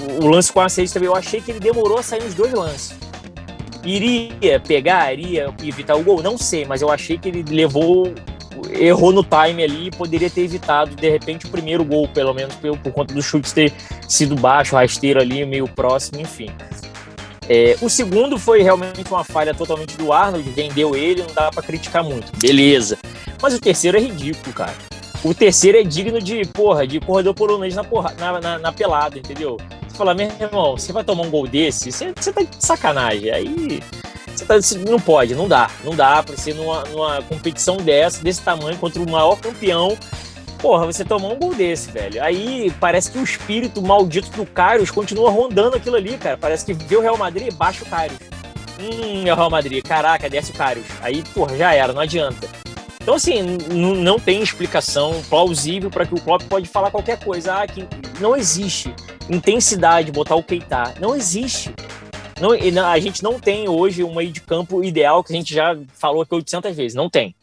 O, o lance com o Asensio também, eu achei que ele demorou a sair nos dois lances. Iria pegar, iria evitar o gol? Não sei, mas eu achei que ele levou, errou no time ali e poderia ter evitado, de repente, o primeiro gol, pelo menos por, por conta do chute ter sido baixo, rasteiro ali, meio próximo, enfim. É, o segundo foi realmente uma falha totalmente do Arnold, vendeu ele, não dá para criticar muito, beleza. Mas o terceiro é ridículo, cara. O terceiro é digno de, porra, de corredor polonês na, porra, na, na, na pelada, entendeu? Você fala, meu irmão, você vai tomar um gol desse? Você, você tá de sacanagem. Aí você tá, não pode, não dá. Não dá pra ser numa, numa competição dessa, desse tamanho, contra o maior campeão. Porra, você tomar um gol desse, velho. Aí parece que o espírito maldito do Carlos continua rondando aquilo ali, cara. Parece que vê o Real Madrid, baixa o Carlos. Hum, é o Real Madrid, caraca, desce o Carlos. Aí, porra, já era, não adianta. Então, assim, não tem explicação plausível para que o Klopp pode falar qualquer coisa. Ah, que não existe intensidade, botar o Keita. Não existe. Não, a gente não tem hoje uma meio de campo ideal que a gente já falou aqui 800 vezes. Não tem.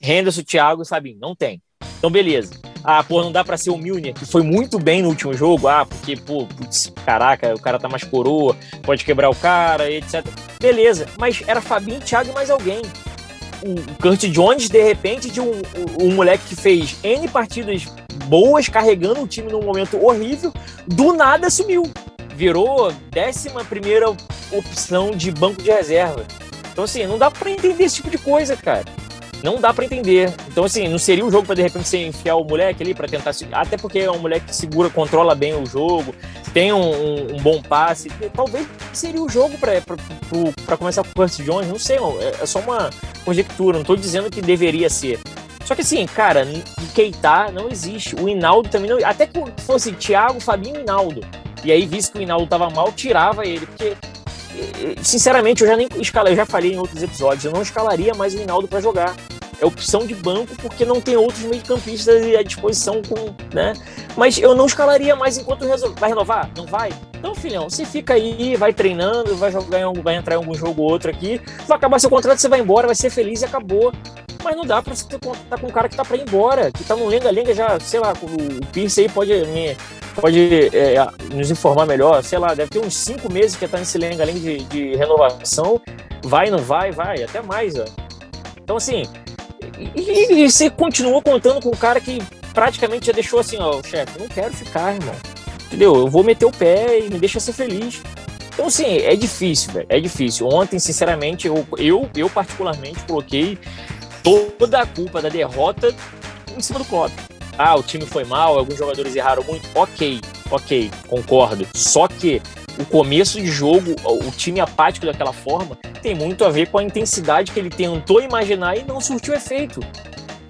Henderson, Thiago Fabinho. Não tem. Então, beleza. Ah, pô, não dá para ser o Milner, que foi muito bem no último jogo. Ah, porque, pô, putz, caraca, o cara tá mais coroa, pode quebrar o cara, etc. Beleza. Mas era Fabinho, Thiago e mais alguém o Kurt Jones, de repente, de um, um, um, moleque que fez N partidas boas, carregando o time num momento horrível, do nada sumiu. Virou décima primeira opção de banco de reserva. Então, assim, não dá para entender esse tipo de coisa, cara. Não dá para entender. Então, assim, não seria um jogo para de repente você enfiar o moleque ali para tentar. Até porque é um moleque que segura, controla bem o jogo, tem um, um, um bom passe. Talvez seria o jogo para começar com o Curtis Jones. Não sei, é, é só uma conjectura. Não tô dizendo que deveria ser. Só que assim, cara, Keita não existe. O Hinaldo também não. Até que fosse Thiago, Fabinho e Hinaldo. E aí, visto que o Hinaldo tava mal, tirava ele. Porque, sinceramente, eu já nem escalei, eu já falei em outros episódios, eu não escalaria mais o Hinaldo para jogar é opção de banco porque não tem outros meio-campistas à disposição com, né? Mas eu não escalaria mais enquanto vai renovar, não vai. Então, filhão, você fica aí, vai treinando, vai jogar em algum, vai entrar em algum jogo ou outro aqui, vai acabar seu contrato, você vai embora, vai ser feliz e acabou. Mas não dá pra você estar com um cara que tá pra ir embora, que tá no lenga-lenga já, sei lá, o Pierce aí pode me, pode é, nos informar melhor, sei lá, deve ter uns cinco meses que tá nesse lenga-lenga de, de renovação, vai, não vai, vai, até mais, ó. Então, assim, e, e, você continuou contando com um cara que praticamente já deixou assim, ó, chefe, não quero ficar, irmão. Entendeu? Eu vou meter o pé e me deixa ser feliz. Então, assim, é difícil, velho. É difícil. Ontem, sinceramente, eu, eu, eu particularmente coloquei toda a culpa da derrota em cima do Klopp. Ah, o time foi mal, alguns jogadores erraram muito. Ok, ok, concordo. Só que o começo de jogo, o time apático daquela forma, tem muito a ver com a intensidade que ele tentou imaginar e não surtiu efeito.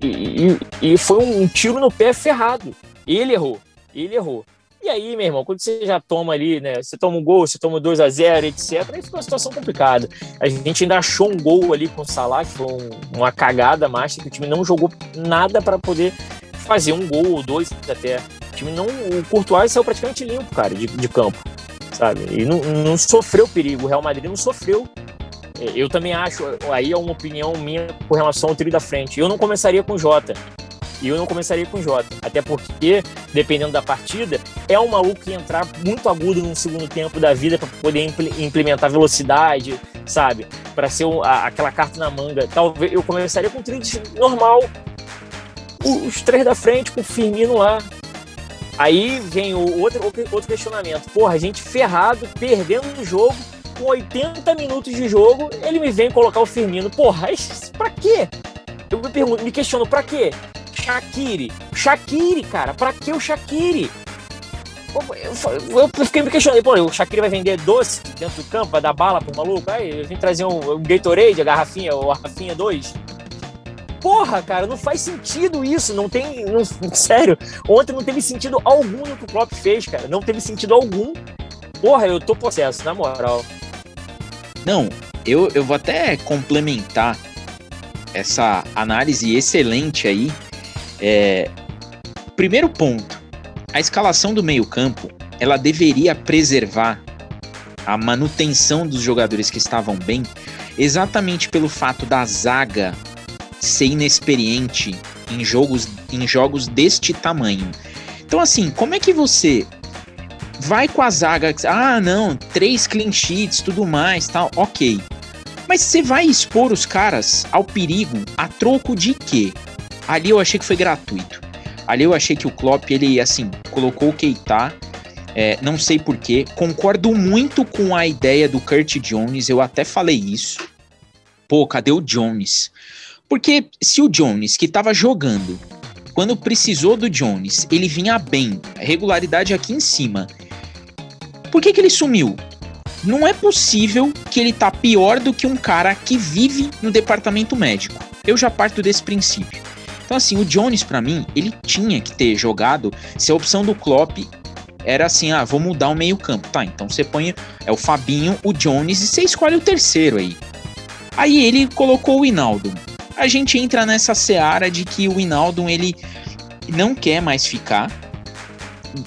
E, e, e foi um tiro no pé ferrado. Ele errou, ele errou. E aí, meu irmão, quando você já toma ali, né? Você toma um gol, você toma 2 a 0 etc. Aí fica uma situação complicada. A gente ainda achou um gol ali com o Salah, que foi um, uma cagada mais, que o time não jogou nada para poder fazer um gol ou dois até. O time não. O Courtois saiu praticamente limpo, cara, de, de campo sabe? E não, não sofreu perigo. O Real Madrid não sofreu Eu também acho, aí é uma opinião minha com relação ao trio da frente. Eu não começaria com o Jota. E eu não começaria com o Jota. Até porque, dependendo da partida, é um maluco que entrar muito agudo no segundo tempo da vida para poder impl implementar velocidade, sabe? Para ser um, a, aquela carta na manga. Talvez eu começaria com o trio normal. Os três da frente, com o Firmino lá. Aí vem o outro, outro questionamento. Porra, a gente ferrado, perdendo o jogo, com 80 minutos de jogo, ele me vem colocar o Firmino. Porra, isso, pra quê? Eu me pergunto, me questiono, pra quê? Shaqiri. Shaqiri, cara. Pra que o Shaqiri? Eu, eu, fiquei me questionando, pô, o Shaqiri vai vender doce dentro do campo, vai dar bala pro maluco? Aí eu vim trazer um, um Gatorade, a garrafinha, ou a garrafinha 2. Porra, cara, não faz sentido isso, não tem, não, *laughs* sério, ontem não teve sentido algum no que o Klopp fez, cara, não teve sentido algum. Porra, eu tô possesso, na moral. Não, eu, eu vou até complementar essa análise excelente aí é, primeiro ponto, a escalação do meio-campo ela deveria preservar a manutenção dos jogadores que estavam bem, exatamente pelo fato da zaga ser inexperiente em jogos, em jogos deste tamanho. Então, assim, como é que você vai com a zaga? Ah, não, três clean sheets, tudo mais, tal, ok. Mas você vai expor os caras ao perigo a troco de quê? Ali eu achei que foi gratuito. Ali eu achei que o Klopp, ele, assim, colocou o Keita. É, não sei porquê. Concordo muito com a ideia do Kurt Jones. Eu até falei isso. Pô, cadê o Jones? Porque se o Jones, que tava jogando, quando precisou do Jones, ele vinha bem, regularidade aqui em cima. Por que, que ele sumiu? Não é possível que ele tá pior do que um cara que vive no departamento médico. Eu já parto desse princípio. Então, assim, o Jones, para mim, ele tinha que ter jogado se a opção do Klopp era assim, ah, vou mudar o meio-campo. Tá, então você põe é o Fabinho, o Jones e você escolhe o terceiro aí. Aí ele colocou o Hinaldo. A gente entra nessa seara de que o Hinaldo ele não quer mais ficar.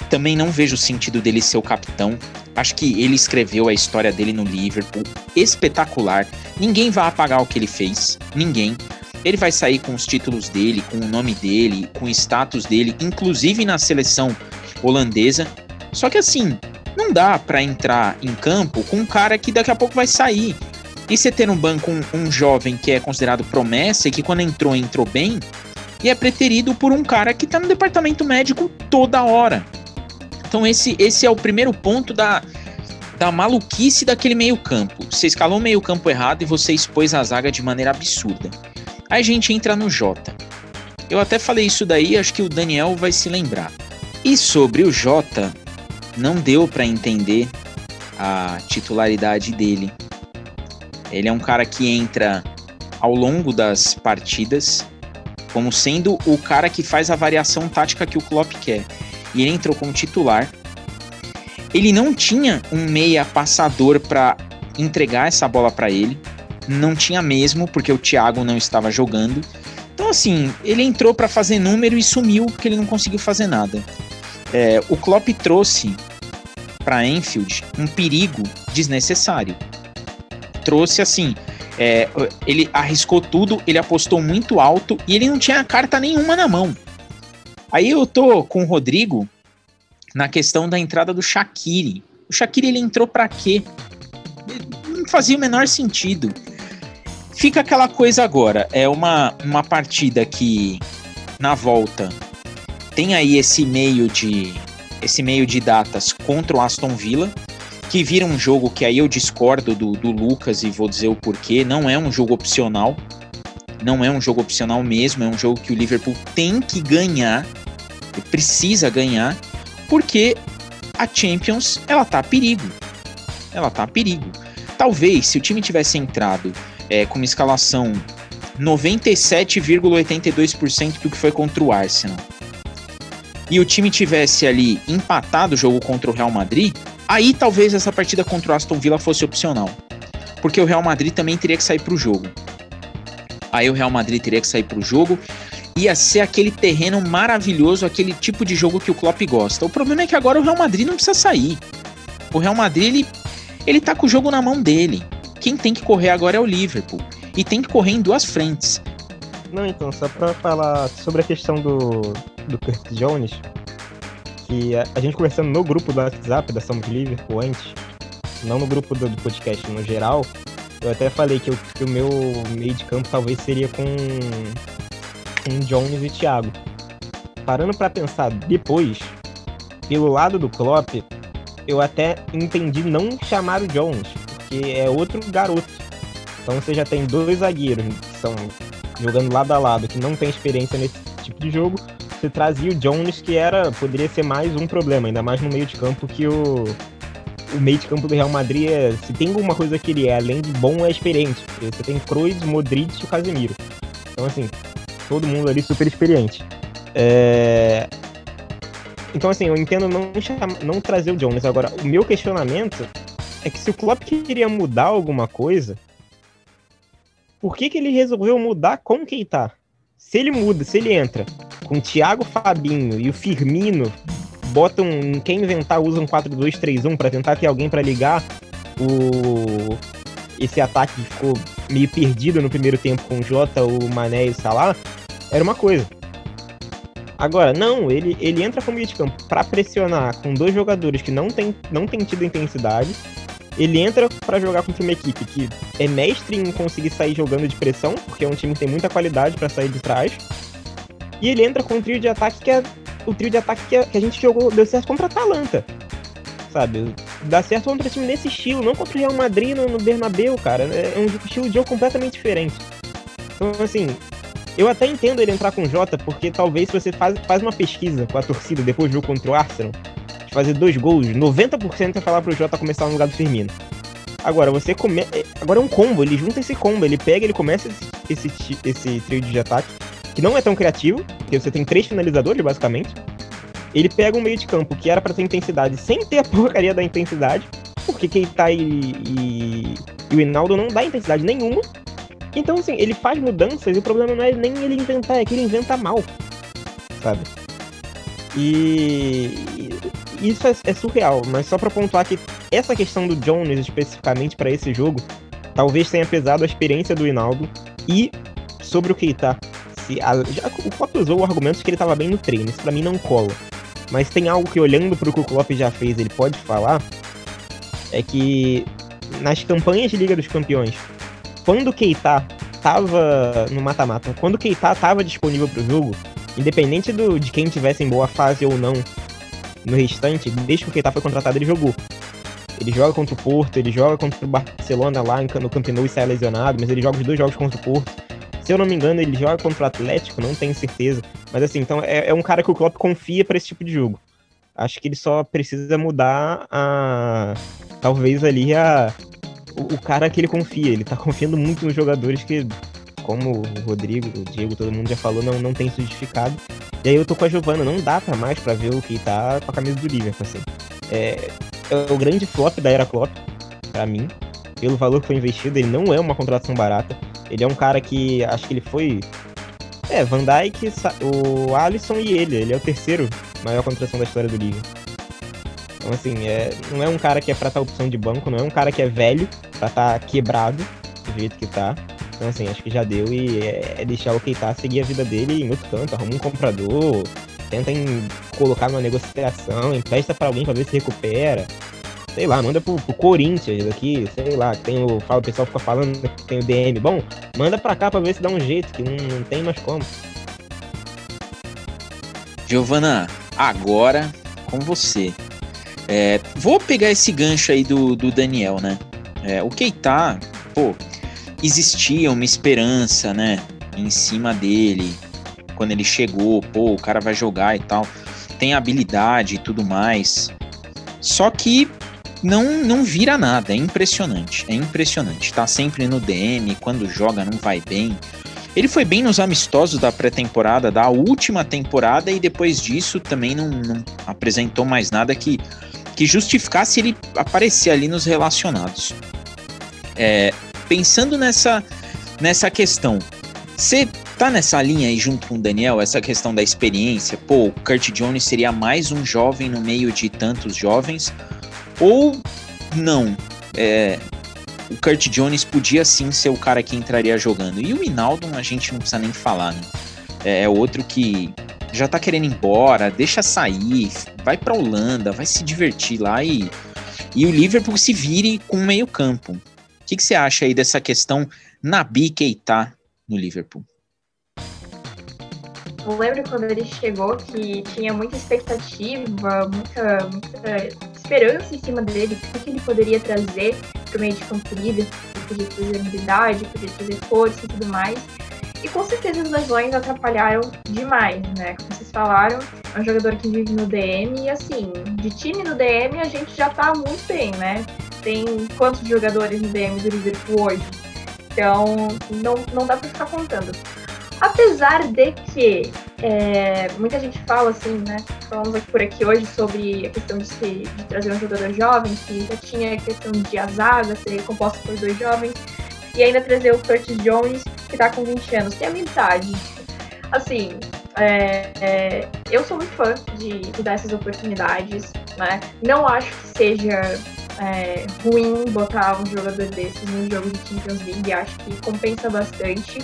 Também não vejo o sentido dele ser o capitão. Acho que ele escreveu a história dele no Liverpool espetacular. Ninguém vai apagar o que ele fez. Ninguém. Ele vai sair com os títulos dele, com o nome dele, com o status dele, inclusive na seleção holandesa. Só que assim, não dá para entrar em campo com um cara que daqui a pouco vai sair. E você ter no banco um, um jovem que é considerado promessa e que quando entrou, entrou bem, e é preterido por um cara que tá no departamento médico toda hora. Então esse, esse é o primeiro ponto da, da maluquice daquele meio campo. Você escalou o meio campo errado e você expôs a zaga de maneira absurda. Aí a gente entra no Jota. Eu até falei isso daí, acho que o Daniel vai se lembrar. E sobre o Jota, não deu para entender a titularidade dele. Ele é um cara que entra ao longo das partidas como sendo o cara que faz a variação tática que o Klopp quer. E ele entrou como titular. Ele não tinha um meia passador para entregar essa bola para ele não tinha mesmo, porque o Thiago não estava jogando. Então, assim, ele entrou para fazer número e sumiu porque ele não conseguiu fazer nada. É, o Klopp trouxe para Enfield um perigo desnecessário. Trouxe assim, é, ele arriscou tudo, ele apostou muito alto e ele não tinha carta nenhuma na mão. Aí eu tô com o Rodrigo na questão da entrada do Shaqiri. O Shaqiri ele entrou para quê? Não fazia o menor sentido. Fica aquela coisa agora, é uma, uma partida que na volta tem aí esse meio de esse meio de datas contra o Aston Villa, que vira um jogo que aí eu discordo do, do Lucas e vou dizer o porquê, não é um jogo opcional, não é um jogo opcional mesmo, é um jogo que o Liverpool tem que ganhar, precisa ganhar, porque a Champions, ela tá a perigo. Ela tá a perigo. Talvez se o time tivesse entrado é, com uma escalação 97,82% do que foi contra o Arsenal, e o time tivesse ali empatado o jogo contra o Real Madrid, aí talvez essa partida contra o Aston Villa fosse opcional. Porque o Real Madrid também teria que sair para o jogo. Aí o Real Madrid teria que sair para o jogo. Ia ser aquele terreno maravilhoso, aquele tipo de jogo que o Klopp gosta. O problema é que agora o Real Madrid não precisa sair. O Real Madrid, ele, ele tá com o jogo na mão dele quem tem que correr agora é o Liverpool. E tem que correr em duas frentes. Não, então, só pra falar sobre a questão do, do Curtis Jones, que a, a, gente conversando no grupo do WhatsApp da Somos Liverpool antes, não no grupo do, do, podcast, no geral, eu até falei que, eu, que o meu meio de campo talvez seria com, com Jones e Thiago. Parando para pensar depois, pelo lado do Klopp, eu até entendi não chamar o Jones, porque é outro garoto. Então você já tem dois zagueiros que são jogando lado a lado, que não tem experiência nesse tipo de jogo. Você trazia o Jones, que era poderia ser mais um problema, ainda mais no meio de campo que o o meio de campo do Real Madrid é, se tem alguma coisa que ele é, além de bom, é experiente. Você tem Kroos, Modric e o Casemiro. Então, assim, todo mundo ali super experiente. É... Então, assim, eu entendo não, não trazer o Jones. Agora, o meu questionamento é que se o Klopp queria mudar alguma coisa, por que, que ele resolveu mudar com o Keita? Se ele muda, se ele entra com o Thiago Fabinho e o Firmino, botam, quem inventar, usa um 4-2-3-1 para tentar ter alguém para ligar o esse ataque que ficou meio perdido no primeiro tempo com o Jota, o Mané e o Salah, era uma coisa. Agora, não, ele, ele entra como meio de campo para pressionar com dois jogadores que não tem, não tem tido intensidade. Ele entra para jogar contra uma equipe que é mestre em conseguir sair jogando de pressão, porque é um time que tem muita qualidade para sair de trás. E ele entra com um trio de ataque que é o trio de ataque que a, que a gente jogou, deu certo contra a Atalanta. Sabe? Dá certo contra time nesse estilo, não contra o Real Madrid no, no Bernabeu, cara. É, é um estilo de jogo completamente diferente. Então, assim, eu até entendo ele entrar com o Jota, porque talvez se você faz, faz uma pesquisa com a torcida depois do jogo contra o Arsenal, fazer dois gols, 90% é falar pro Jota começar no lugar do Firmino. Agora, você come... É, agora é um combo, ele junta esse combo, ele pega, ele começa esse, esse, trio de ataque, que não é tão criativo, porque você tem três finalizadores, basicamente. Ele pega um meio de campo que era para ter intensidade sem ter a porcaria da intensidade, porque Keita e, e, e o Hinaldo não dá intensidade nenhuma. Então, assim, ele faz mudanças e o problema não é nem ele inventar, é que ele inventa mal, sabe? E isso é, é, surreal, mas só para pontuar que essa questão do Jones especificamente para esse jogo talvez tenha pesado a experiência do Hinaldo e sobre o Keita. Se a, já, o Klopp usou argumentos que ele estava bem no treino, isso para mim não cola. Mas tem algo que olhando para o que o Klopp já fez, ele pode falar, é que nas campanhas de Liga dos Campeões, quando o Keita tava no mata-mata, quando o Keita tava disponível pro jogo, independente do, de quem tivesse em boa fase ou não no restante, desde que o foi contratado, ele jogou. Ele joga contra o Porto, ele joga contra o Barcelona lá no Camp Nou e sai lesionado, mas ele joga os dois jogos contra o Porto. Se eu não me engano, ele joga contra o Atlético, não tenho certeza. Mas assim, então é, é um cara que o Klopp confia para esse tipo de jogo. Acho que ele só precisa mudar a. Talvez ali a, o, cara que ele confia. Ele tá confiando muito nos jogadores que, como o Rodrigo, o Diego, todo mundo já falou, não, não tem justificado. E aí eu tô com a Giovana, não dá pra mais pra ver o que tá com a camisa do Liverpool, assim. É, é o grande flop da era Klopp, pra mim. Pelo valor que foi investido, ele não é uma contratação barata. Ele é um cara que, acho que ele foi... É, Van Dijk, o Alisson e ele. Ele é o terceiro maior contratação da história do Liverpool. Então, assim, é, não é um cara que é pra estar opção de banco, não é um cara que é velho pra estar quebrado do jeito que tá. Então, assim, acho que já deu e é, é deixar o Keita seguir a vida dele em outro canto, arruma um comprador, tenta em, colocar numa negociação, empresta para alguém para ver se recupera. Sei lá, manda pro, pro Corinthians aqui, sei lá, tem o, fala, o pessoal fica falando que tem o DM. Bom, manda pra cá pra ver se dá um jeito, que não, não tem mais como. Giovana, agora com você. É, vou pegar esse gancho aí do, do Daniel, né? É, o Keita, pô, existia uma esperança, né? Em cima dele, quando ele chegou, pô, o cara vai jogar e tal. Tem habilidade e tudo mais. Só que não, não vira nada, é impressionante. É impressionante. Tá sempre no DM, quando joga não vai bem. Ele foi bem nos amistosos da pré-temporada, da última temporada, e depois disso também não, não apresentou mais nada que que justificasse ele aparecer ali nos relacionados. É, pensando nessa, nessa questão, você tá nessa linha aí junto com o Daniel, essa questão da experiência? Pô, o Kurt Jones seria mais um jovem no meio de tantos jovens? Ou não? É, o Kurt Jones podia sim ser o cara que entraria jogando. E o Inaldo a gente não precisa nem falar, né? É, é outro que já tá querendo ir embora, deixa sair, vai pra Holanda, vai se divertir lá e, e o Liverpool se vire com meio campo. O que, que você acha aí dessa questão Nabi Keita no Liverpool? Eu lembro quando ele chegou que tinha muita expectativa, muita, muita esperança em cima dele, o que ele poderia trazer para o meio de campo líder, podia trazer habilidade, podia trazer força e tudo mais. E com certeza as lesões atrapalharam demais, né? Como vocês falaram, é um jogador que vive no DM e assim, de time no DM a gente já tá muito bem, né? Tem quantos jogadores no DM do Liverpool hoje? Então, não, não dá para ficar contando. Apesar de que é, muita gente fala assim, né? Falamos aqui por aqui hoje sobre a questão de, se, de trazer um jogador jovem, que já tinha a questão de a zaga ser composta por dois jovens, e ainda trazer o Curtis Jones, que tá com 20 anos, tem a minha. Assim, é, é, eu sou muito fã de, de dar essas oportunidades, né? Não acho que seja é, ruim botar um jogador desses num jogo de Champions League, acho que compensa bastante.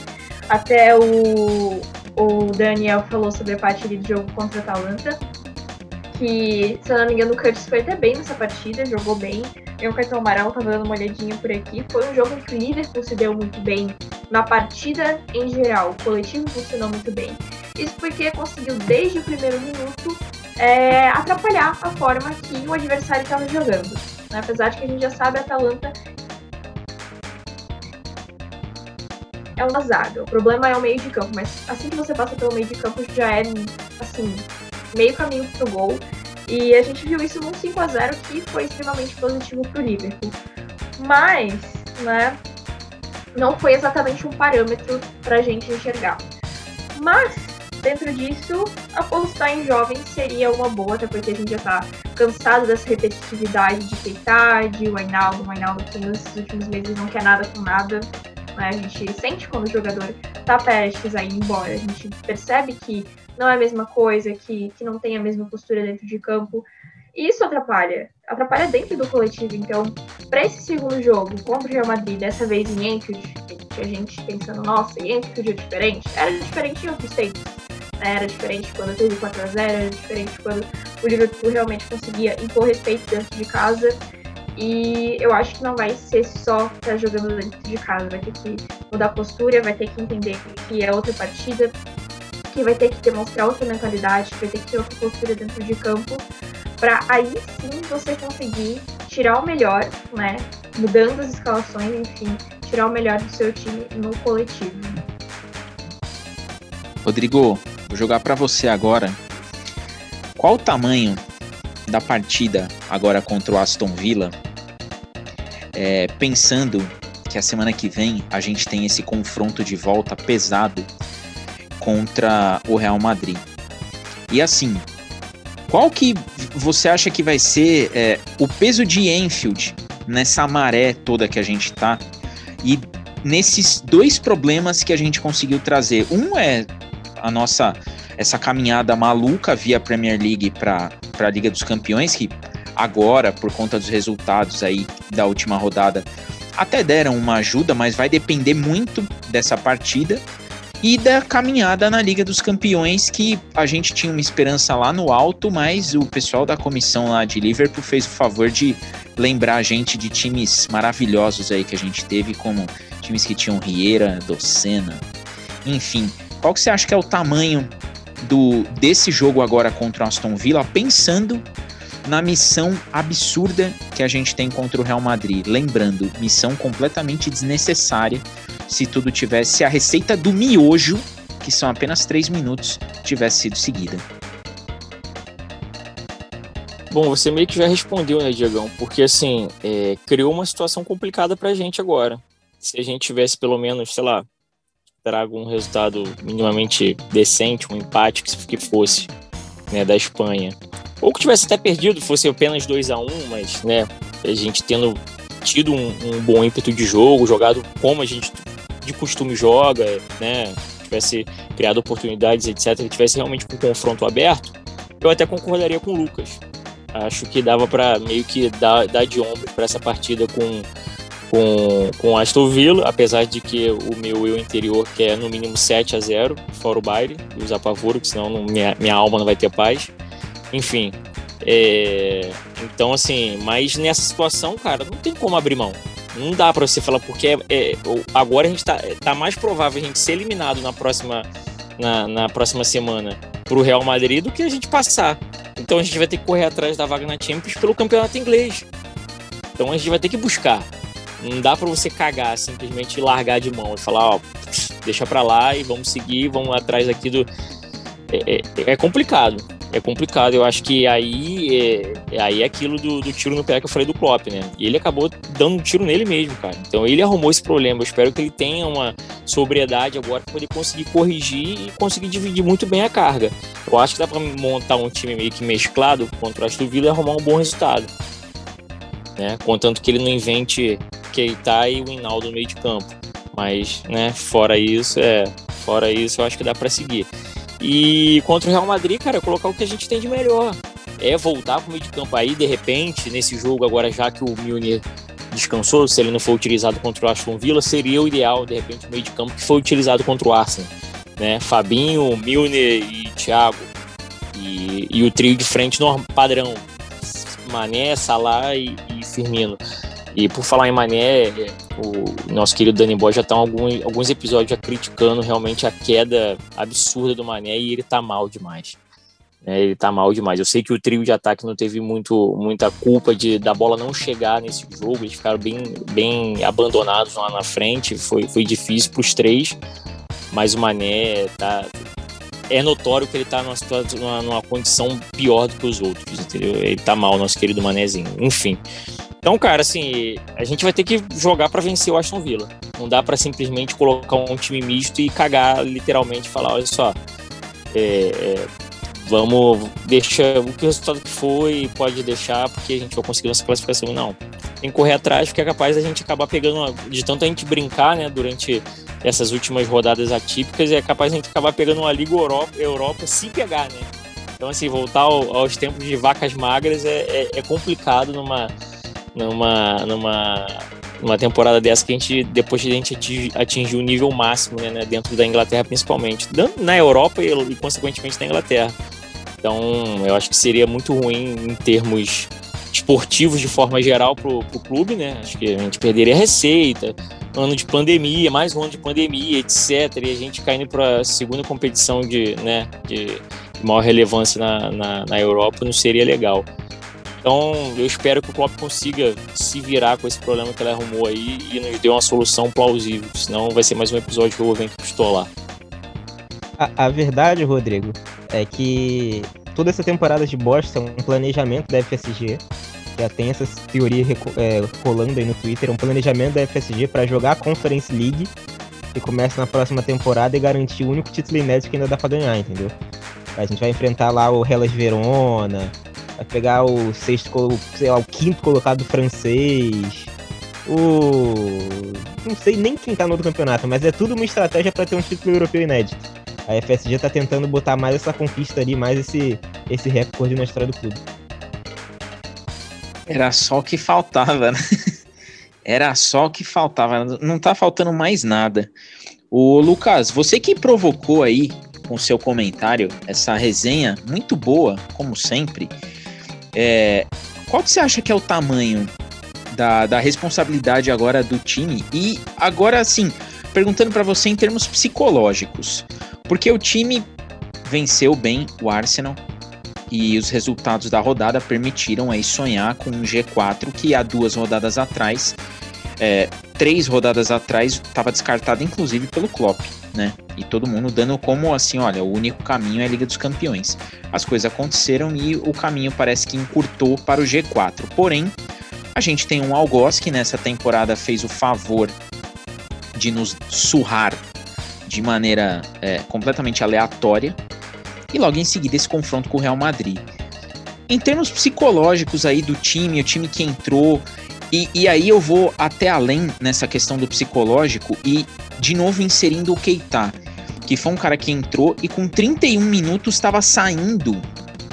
Até o, o Daniel falou sobre a partida de jogo contra a Atalanta, que, se eu não me engano, o Curtis foi até bem nessa partida, jogou bem. Tem um cartão amarelo, tava dando uma olhadinha por aqui. Foi um jogo em que o Liverpool se deu muito bem na partida em geral. O coletivo funcionou muito bem. Isso porque conseguiu, desde o primeiro minuto, é, atrapalhar a forma que o adversário estava jogando. Né? Apesar de que a gente já sabe, a Atalanta é uma zaga. O problema é o meio de campo, mas assim que você passa pelo meio de campo já é assim, meio caminho pro gol. E a gente viu isso num 5 a 0 que foi extremamente positivo pro Liverpool. Mas, né, não foi exatamente um parâmetro pra gente enxergar. Mas, dentro disso, apostar em jovens seria uma boa, até porque a gente já tá cansado dessa repetitividade de Keita, de Wijnaldum, Wijnaldum que nos últimos meses não quer nada com nada, né? A gente sente quando o jogador tá prestes a ir embora. A gente percebe que não é a mesma coisa, que, que não tem a mesma postura dentro de campo. E isso atrapalha. Atrapalha dentro do coletivo. Então, para esse segundo jogo contra o Real Madrid, dessa vez em Enfield, que a gente pensando, nossa, Enfield é diferente? Era diferente em outros tempos. Era diferente quando teve 4x0, era diferente quando o Liverpool realmente conseguia impor respeito dentro de casa. E eu acho que não vai ser só estar jogando dentro de casa, vai ter que mudar a postura, vai ter que entender que é outra partida, que vai ter que demonstrar outra mentalidade, vai ter que ter outra postura dentro de campo, para aí sim você conseguir tirar o melhor, né? Mudando as escalações, enfim, tirar o melhor do seu time no coletivo. Rodrigo, vou jogar para você agora. Qual o tamanho da partida agora contra o Aston Villa, é, pensando que a semana que vem a gente tem esse confronto de volta pesado contra o Real Madrid. E assim, qual que você acha que vai ser é, o peso de Enfield nessa maré toda que a gente tá e nesses dois problemas que a gente conseguiu trazer? Um é a nossa essa caminhada maluca via Premier League para a Liga dos Campeões, que agora, por conta dos resultados aí da última rodada, até deram uma ajuda, mas vai depender muito dessa partida e da caminhada na Liga dos Campeões, que a gente tinha uma esperança lá no alto, mas o pessoal da comissão lá de Liverpool fez o favor de lembrar a gente de times maravilhosos aí que a gente teve, como times que tinham Rieira, Docena, enfim. Qual que você acha que é o tamanho do desse jogo agora contra o Aston Villa, pensando na missão absurda que a gente tem contra o Real Madrid. Lembrando, missão completamente desnecessária se tudo tivesse se a receita do miojo, que são apenas três minutos, tivesse sido seguida. Bom, você meio que já respondeu, né, Diegão? Porque, assim, é, criou uma situação complicada pra gente agora. Se a gente tivesse pelo menos, sei lá, trago um resultado minimamente decente, um empate que fosse né, da Espanha. Ou que tivesse até perdido, fosse apenas 2 a 1 um, mas né, a gente tendo tido um, um, bom ímpeto de jogo, jogado como a gente de costume joga, né, tivesse criado oportunidades, etc., tivesse realmente um confronto aberto, eu até concordaria com o Lucas. Acho que dava para meio que dar, dar de ombro para essa partida com com, com Aston Villa, apesar de que o meu eu interior quer no mínimo 7 a 0 fora o baile, e usar pavoro, que senão não, minha, minha alma não vai ter paz. Enfim, é, então assim, mas nessa situação, cara, não tem como abrir mão. Não dá para você falar, porque é, é, agora a gente tá, tá mais provável a gente ser eliminado na próxima, na, na próxima semana pro Real Madrid do que a gente passar. Então a gente vai ter que correr atrás da vaga na Champions pelo campeonato inglês. Então a gente vai ter que buscar. Não dá para você cagar, simplesmente largar de mão e falar, ó, deixa para lá e vamos seguir, vamos atrás aqui do. É, é, é complicado é complicado. Eu acho que aí é, aí é aquilo do, do, tiro no pé que eu falei do Klopp, né? E ele acabou dando um tiro nele mesmo, cara. Então ele arrumou esse problema. Eu espero que ele tenha uma sobriedade agora para poder conseguir corrigir e conseguir dividir muito bem a carga. Eu acho que dá para montar um time meio que mesclado contra o Aston Villa e arrumar um bom resultado. Né? Contanto que ele não invente Keita e o Hinaldo no meio de campo. Mas, né, fora isso, é, fora isso, eu acho que dá para seguir. E contra o Real Madrid, cara, colocar o que a gente tem de melhor. É voltar pro meio de campo aí, de repente, nesse jogo agora, já que o Milner descansou, se ele não for utilizado contra o Aston Villa, seria o ideal, de repente, o meio de campo que foi utilizado contra o Arsenal. Né? Fabinho, Milner e Thiago. E, e o trio de frente no padrão. Mané, Salah e, e Firmino. E por falar em Mané, o nosso querido Dani Boy já está alguns, alguns episódios já criticando realmente a queda absurda do Mané e ele está mal demais. É, ele está mal demais. Eu sei que o trio de ataque não teve muito, muita culpa de da bola não chegar nesse jogo, eles ficaram bem, bem abandonados lá na frente, foi, foi difícil para os três, mas o Mané tá, é notório que ele está numa, numa, numa, condição pior do que os outros, entendeu? Ele está mal, nosso querido Manézinho. Enfim. Então, cara, assim, a gente vai ter que jogar para vencer o Aston Villa. Não dá para simplesmente colocar um time misto e cagar literalmente falar, olha só, é, é, vamos deixar o que o resultado que foi, pode deixar porque a gente vai conseguir nossa classificação. Não. Tem que correr atrás porque é capaz da gente acabar pegando uma, de tanto a gente brincar, né, durante essas últimas rodadas atípicas, é capaz da gente acabar pegando uma Liga Europa, Europa se pegar, né? Então, assim, voltar ao, aos tempos de vacas magras é, é, é complicado numa numa, numa, numa temporada dessa que a gente, depois de a gente atingir o nível máximo, né, né, dentro da Inglaterra principalmente, na Europa e, consequentemente na Inglaterra. Então, eu acho que seria muito ruim em termos esportivos de forma geral para o clube, né? Acho que a gente perderia receita, ano de pandemia, mais um ano de pandemia, etc. E a gente caindo para a segunda competição de, né, de maior relevância na, na, na Europa não seria legal. Então, eu espero que o Klopp consiga se virar com esse problema que ele arrumou aí e nos dê uma solução plausível, senão vai ser mais um episódio que eu vou vir pistolar. A, a verdade, Rodrigo, é que toda essa temporada de bosta é um planejamento da FSG. Já tem essa teoria é, rolando aí no Twitter, um planejamento da FSG para jogar a Conference League, que começa na próxima temporada e garantir o único título inédito que ainda dá para ganhar, entendeu? A gente vai enfrentar lá o Hellas Verona, Vai pegar o sexto, sei lá, o quinto colocado francês. O. Não sei nem quem tá no outro campeonato, mas é tudo uma estratégia para ter um título europeu inédito. A FSG tá tentando botar mais essa conquista ali, mais esse, esse recorde na história do clube. Era só o que faltava, né? *laughs* Era só o que faltava. Não tá faltando mais nada. O Lucas, você que provocou aí com seu comentário essa resenha muito boa, como sempre. É, qual que você acha que é o tamanho da, da responsabilidade agora do time? E agora, assim, perguntando para você em termos psicológicos, porque o time venceu bem o Arsenal e os resultados da rodada permitiram aí sonhar com um G4 que há duas rodadas atrás, é, três rodadas atrás, estava descartado inclusive pelo Klopp né? E todo mundo dando como assim, olha, o único caminho é a Liga dos Campeões. As coisas aconteceram e o caminho parece que encurtou para o G4. Porém, a gente tem um Algoz que nessa temporada fez o favor de nos surrar de maneira é, completamente aleatória e logo em seguida esse confronto com o Real Madrid. Em termos psicológicos aí do time, o time que entrou, e, e aí eu vou até além nessa questão do psicológico e de novo inserindo o Keita, que foi um cara que entrou e com 31 minutos estava saindo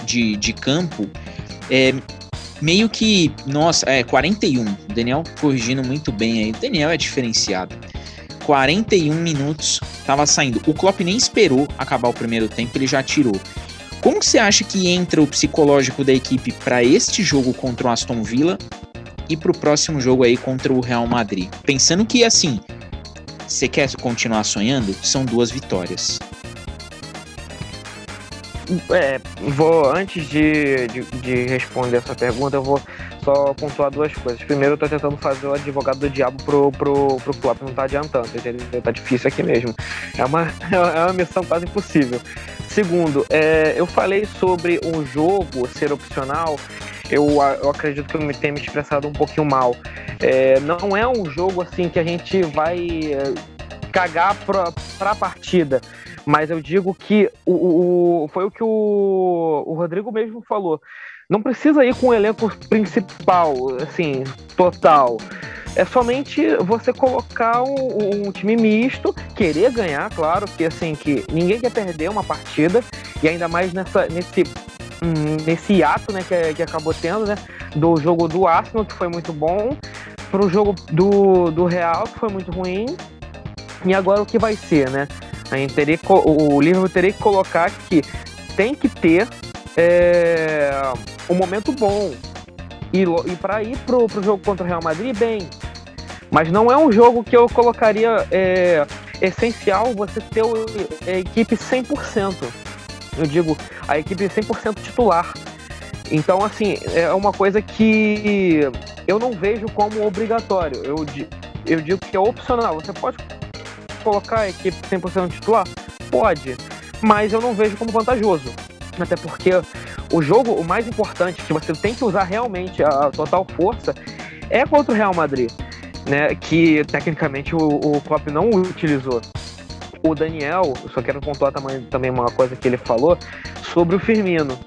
de, de campo. É, meio que, nossa, é 41. O Daniel corrigindo muito bem aí. O Daniel é diferenciado. 41 minutos tava saindo. O Klopp nem esperou acabar o primeiro tempo, ele já tirou. Como você acha que entra o psicológico da equipe para este jogo contra o Aston Villa e para o próximo jogo aí contra o Real Madrid? Pensando que assim, você quer continuar sonhando? São duas vitórias. É, vou, antes de, de, de, responder essa pergunta, eu vou só pontuar duas coisas. Primeiro, eu tô tentando fazer o advogado do diabo pro, pro, pro Klopp, não tá adiantando, entendeu? Tá difícil aqui mesmo. É uma, *laughs* é uma missão quase impossível. Segundo, é, eu falei sobre um jogo ser opcional, eu, eu acredito que eu me tenha me expressado um pouquinho mal. É, não é um jogo assim que a gente vai é, cagar pra, pra partida mas eu digo que o, o foi o que o, o Rodrigo mesmo falou. Não precisa ir com o elenco principal, assim, total. É somente você colocar um, um, time misto, querer ganhar, claro, que assim, que ninguém quer perder uma partida, e ainda mais nessa, nesse, nesse ato né, que, que acabou tendo, né? Do jogo do Arsenal, que foi muito bom, para o jogo do, do Real, que foi muito ruim. E agora o que vai ser, né? A gente o Liverpool teria que colocar que tem que ter é, um momento bom. E, e para ir pro, pro jogo contra o Real Madrid, bem. Mas não é um jogo que eu colocaria é, essencial você ter a equipe 100%. Eu digo, a equipe 100% titular. Então, assim, é uma coisa que eu não vejo como obrigatório. Eu, eu digo que é opcional. Você pode colocar a equipe 100% titular? Pode, mas eu não vejo como vantajoso. Até porque o jogo, o mais importante, que você tem que usar realmente a total força, é contra o Real Madrid, né? Que tecnicamente o, o Klopp não utilizou. O Daniel, só quero pontuar também, uma coisa que ele falou sobre o Firmino.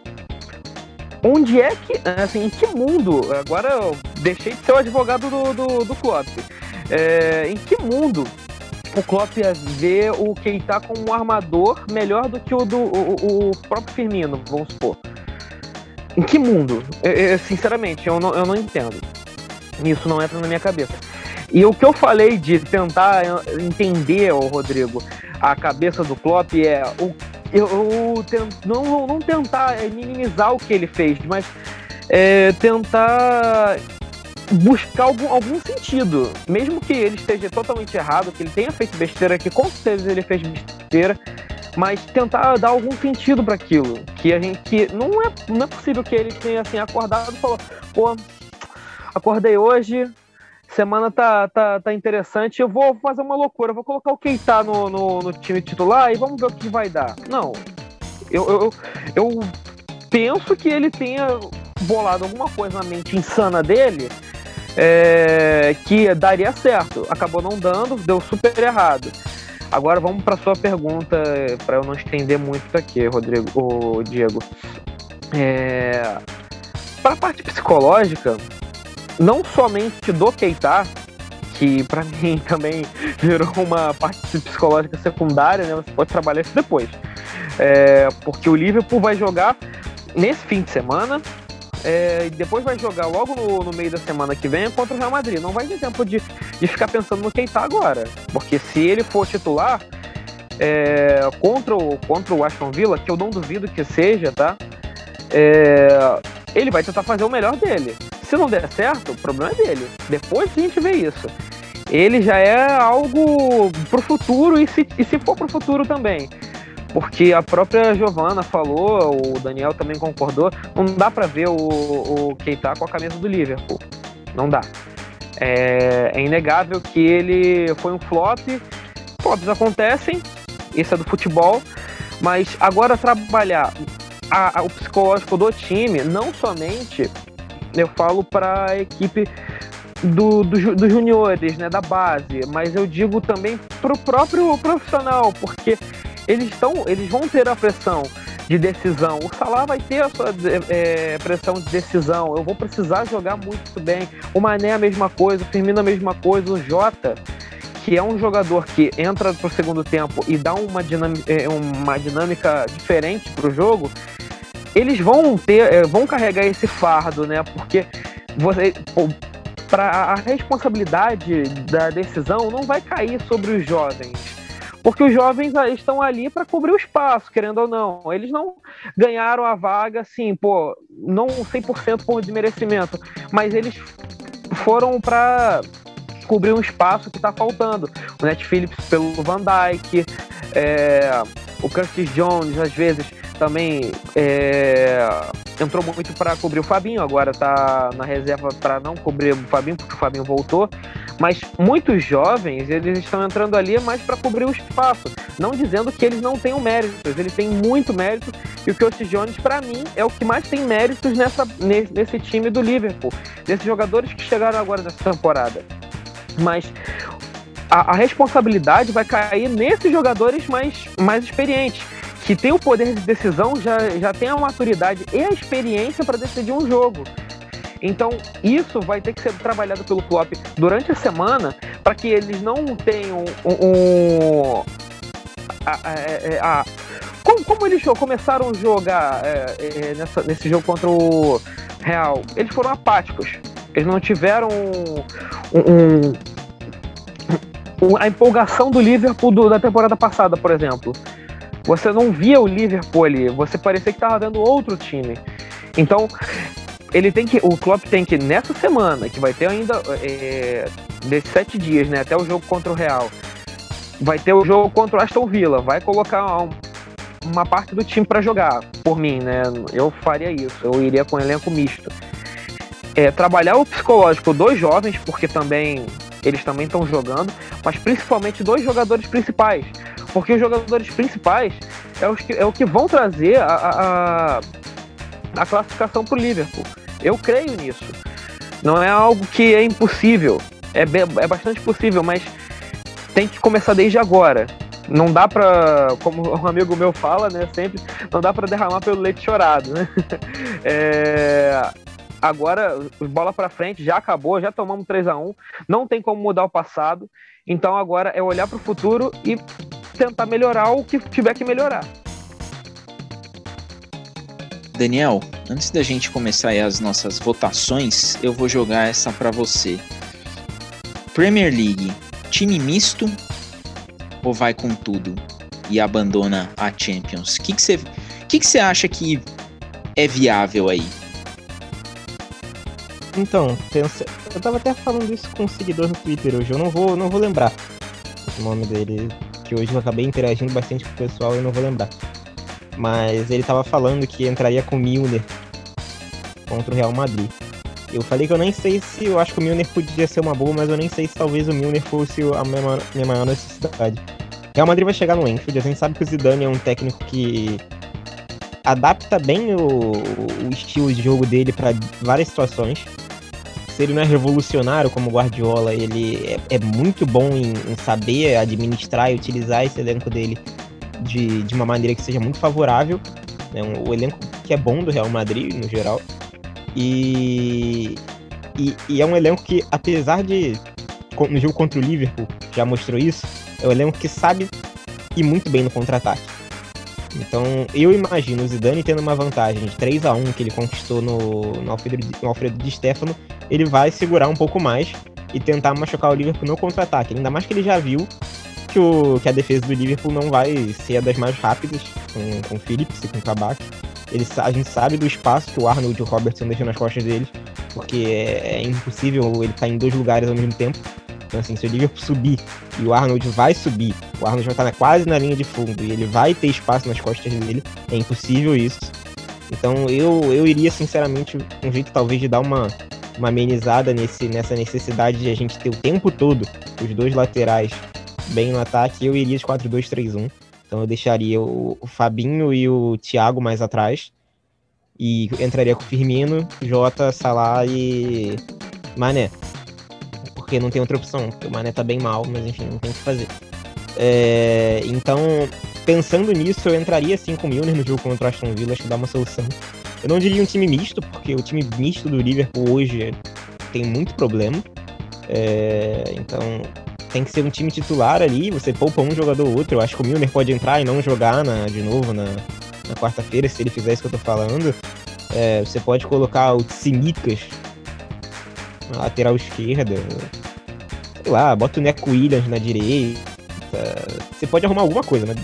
Onde é que, assim, em que mundo? Agora eu deixei de ser o advogado do, do, do Klopp. É, em que mundo o Klopp vê o Keita como um armador melhor do que o do o, o próprio Firmino, vamos supor. Em que mundo? Eu, eu, sinceramente, eu não, eu não entendo. Isso não entra na minha cabeça. E o que eu falei de tentar entender, oh, Rodrigo, a cabeça do Klopp é o, eu, tento, não, não tentar minimizar o que ele fez, mas é, tentar buscar algum, algum sentido. Mesmo que ele esteja totalmente errado, que ele tenha feito besteira, que com certeza ele fez besteira, mas tentar dar algum sentido para aquilo. Que a gente. Que não, é, não é possível que ele tenha assim, acordado e falou, pô, acordei hoje, semana tá, tá, tá interessante, eu vou fazer uma loucura, vou colocar o Keita no, no, no time titular e vamos ver o que vai dar. Não. Eu, eu, eu penso que ele tenha bolado alguma coisa na mente insana dele é, que daria certo. Acabou não dando, deu super errado. Agora vamos para sua pergunta, para eu não estender muito aqui, Rodrigo, o Diego. É, para a parte psicológica, não somente do Keita, que para *laughs* mim também virou uma parte psicológica secundária, né? Você pode trabalhar isso depois. É, porque o Liverpool vai jogar nesse fim de semana é, depois vai jogar logo no, no, meio da semana que vem contra o Real Madrid. Não vai ter tempo de, de ficar pensando no Keita agora. Porque se ele for titular é, contra, o, contra o Aston Villa, que eu não duvido que seja, tá? É, ele vai tentar fazer o melhor dele. Se não der certo, o problema é dele. Depois a gente vê isso. Ele já é algo pro futuro e se, e se for pro futuro também porque a própria Giovana falou, o Daniel também concordou, não dá para ver o, o Keita com a camisa do Liverpool. Não dá. É, é, inegável que ele foi um flop. Flops acontecem, isso é do futebol, mas agora trabalhar a, a, o psicológico do time, não somente eu falo para a equipe do, do, dos juniores, né, da base, mas eu digo também para o próprio profissional, porque eles estão, eles vão ter a pressão de decisão. O Salah vai ter a sua é, pressão de decisão. Eu vou precisar jogar muito bem. O Mané a mesma coisa, o Firmino a mesma coisa, o Jota que é um jogador que entra para o segundo tempo e dá uma dinâmica, é, uma dinâmica diferente para o jogo, eles vão ter, é, vão carregar esse fardo, né? Porque você, para a responsabilidade da decisão não vai cair sobre os jovens. Porque os jovens estão ali para cobrir o espaço, querendo ou não. Eles não ganharam a vaga, assim, pô, não 100% por desmerecimento, mas eles foram para cobrir um espaço que está faltando. O Net Phillips pelo Van Dyke, é, o Curtis Jones, às vezes, também é, entrou muito para cobrir o Fabinho, agora está na reserva para não cobrir o Fabinho, porque o Fabinho voltou. Mas muitos jovens, eles estão entrando ali mais para cobrir o espaço. Não dizendo que eles não tenham méritos, eles têm muito mérito. E o Curtis Jones, para mim, é o que mais tem méritos nessa, nesse time do Liverpool. Desses jogadores que chegaram agora nessa temporada. Mas a, a, responsabilidade vai cair nesses jogadores mais, mais experientes, que tem o poder de decisão, já, já tem a maturidade e a experiência para decidir um jogo. Então, isso vai ter que ser trabalhado pelo Klopp durante a semana para que eles não tenham um. um a, a, é, a, como, como, eles começaram a jogar é, é, nessa, nesse jogo contra o Real? Eles foram apáticos. Eles não tiveram um, um, a empolgação do Liverpool do, da temporada passada, por exemplo. Você não via o Liverpool ali, você parecia que estava vendo outro time. Então, ele tem que, o Klopp tem que nessa semana, que vai ter ainda é, desses sete dias, né, até o jogo contra o Real, vai ter o jogo contra o Aston Villa, vai colocar um, uma parte do time para jogar. Por mim, né, eu faria isso, eu iria com um elenco misto. É, trabalhar o psicológico dos jovens, porque também eles também estão jogando, mas principalmente dois jogadores principais, porque os jogadores principais é, os que, é o que vão trazer a, a, a classificação para o Liverpool. Eu creio nisso. Não é algo que é impossível. É, é bastante possível, mas tem que começar desde agora. Não dá pra, como um amigo meu fala, né, sempre, não dá para derramar pelo leite chorado, né? *laughs* É, agora, bola para frente, já acabou, já tomamos 3 a 1 não tem como mudar o passado, então agora é olhar para o futuro e tentar melhorar o que tiver que melhorar. Daniel, antes da gente começar as nossas votações, eu vou jogar essa para você. Premier League, time misto ou vai com tudo e abandona a Champions? O que você que que que acha que é viável aí? Então, eu tava até falando isso com um seguidor no Twitter hoje, eu não vou, não vou lembrar o nome dele, que hoje eu acabei interagindo bastante com o pessoal e não vou lembrar. Mas ele tava falando que entraria com o Milner contra o Real Madrid. Eu falei que eu nem sei se eu acho que o Milner podia ser uma boa, mas eu nem sei se talvez o Milner fosse a minha, minha maior necessidade. Real Madrid vai chegar no Enfield, a gente sabe que o Zidane é um técnico que adapta bem o, o estilo de jogo dele para várias situações. Se ele não é revolucionário como Guardiola, ele é, é muito bom em, em, saber administrar e utilizar esse elenco dele de, de uma maneira que seja muito favorável. Né? Um, o elenco que é bom do Real Madrid, no geral. E, e, e, é um elenco que, apesar de no jogo contra o Liverpool já mostrou isso, é um elenco que sabe ir muito bem no contra-ataque. Então eu imagino o Zidane tendo uma vantagem de 3 a 1 que ele conquistou no, no, Alfredo, no Alfredo Di Stefano, ele vai segurar um pouco mais e tentar machucar o Liverpool no contra-ataque. Ainda mais que ele já viu que, o, que a defesa do Liverpool não vai ser a das mais rápidas, com, com o Phillips e com o Kabak. Ele, a gente sabe do espaço que o Arnold e o Robertson deixam nas costas deles, porque é, é impossível ele estar tá em dois lugares ao mesmo tempo. Então, assim, se o Liverpool subir e o Arnold vai subir, o Arnold vai estar na, quase na linha de fundo e ele vai ter espaço nas costas dele, é impossível isso. Então, eu, eu iria, sinceramente, um jeito talvez de dar uma, uma amenizada nesse, nessa necessidade de a gente ter o tempo todo os dois laterais bem no ataque, eu iria de 4-2-3-1. Então eu deixaria o, Fabinho e o Thiago mais atrás. E entraria com o Firmino, Jota, Salah e Mané. Porque não tem outra opção, porque o Mané tá bem mal, mas enfim, não tem o que fazer. É, então, pensando nisso, eu entraria sim com o Milner no jogo contra o Aston Villa, acho que dá uma solução. Eu não diria um time misto, porque o time misto do Liverpool hoje tem muito problema. É, então, tem que ser um time titular ali, você poupa um jogador ou outro. Eu acho que o Milner pode entrar e não jogar na, de novo na, na quarta-feira, se ele fizer isso que eu tô falando, é, você pode colocar o Tsimikas na lateral esquerda. Sei lá, bota o Neco Williams na direita. Você pode arrumar alguma coisa, mas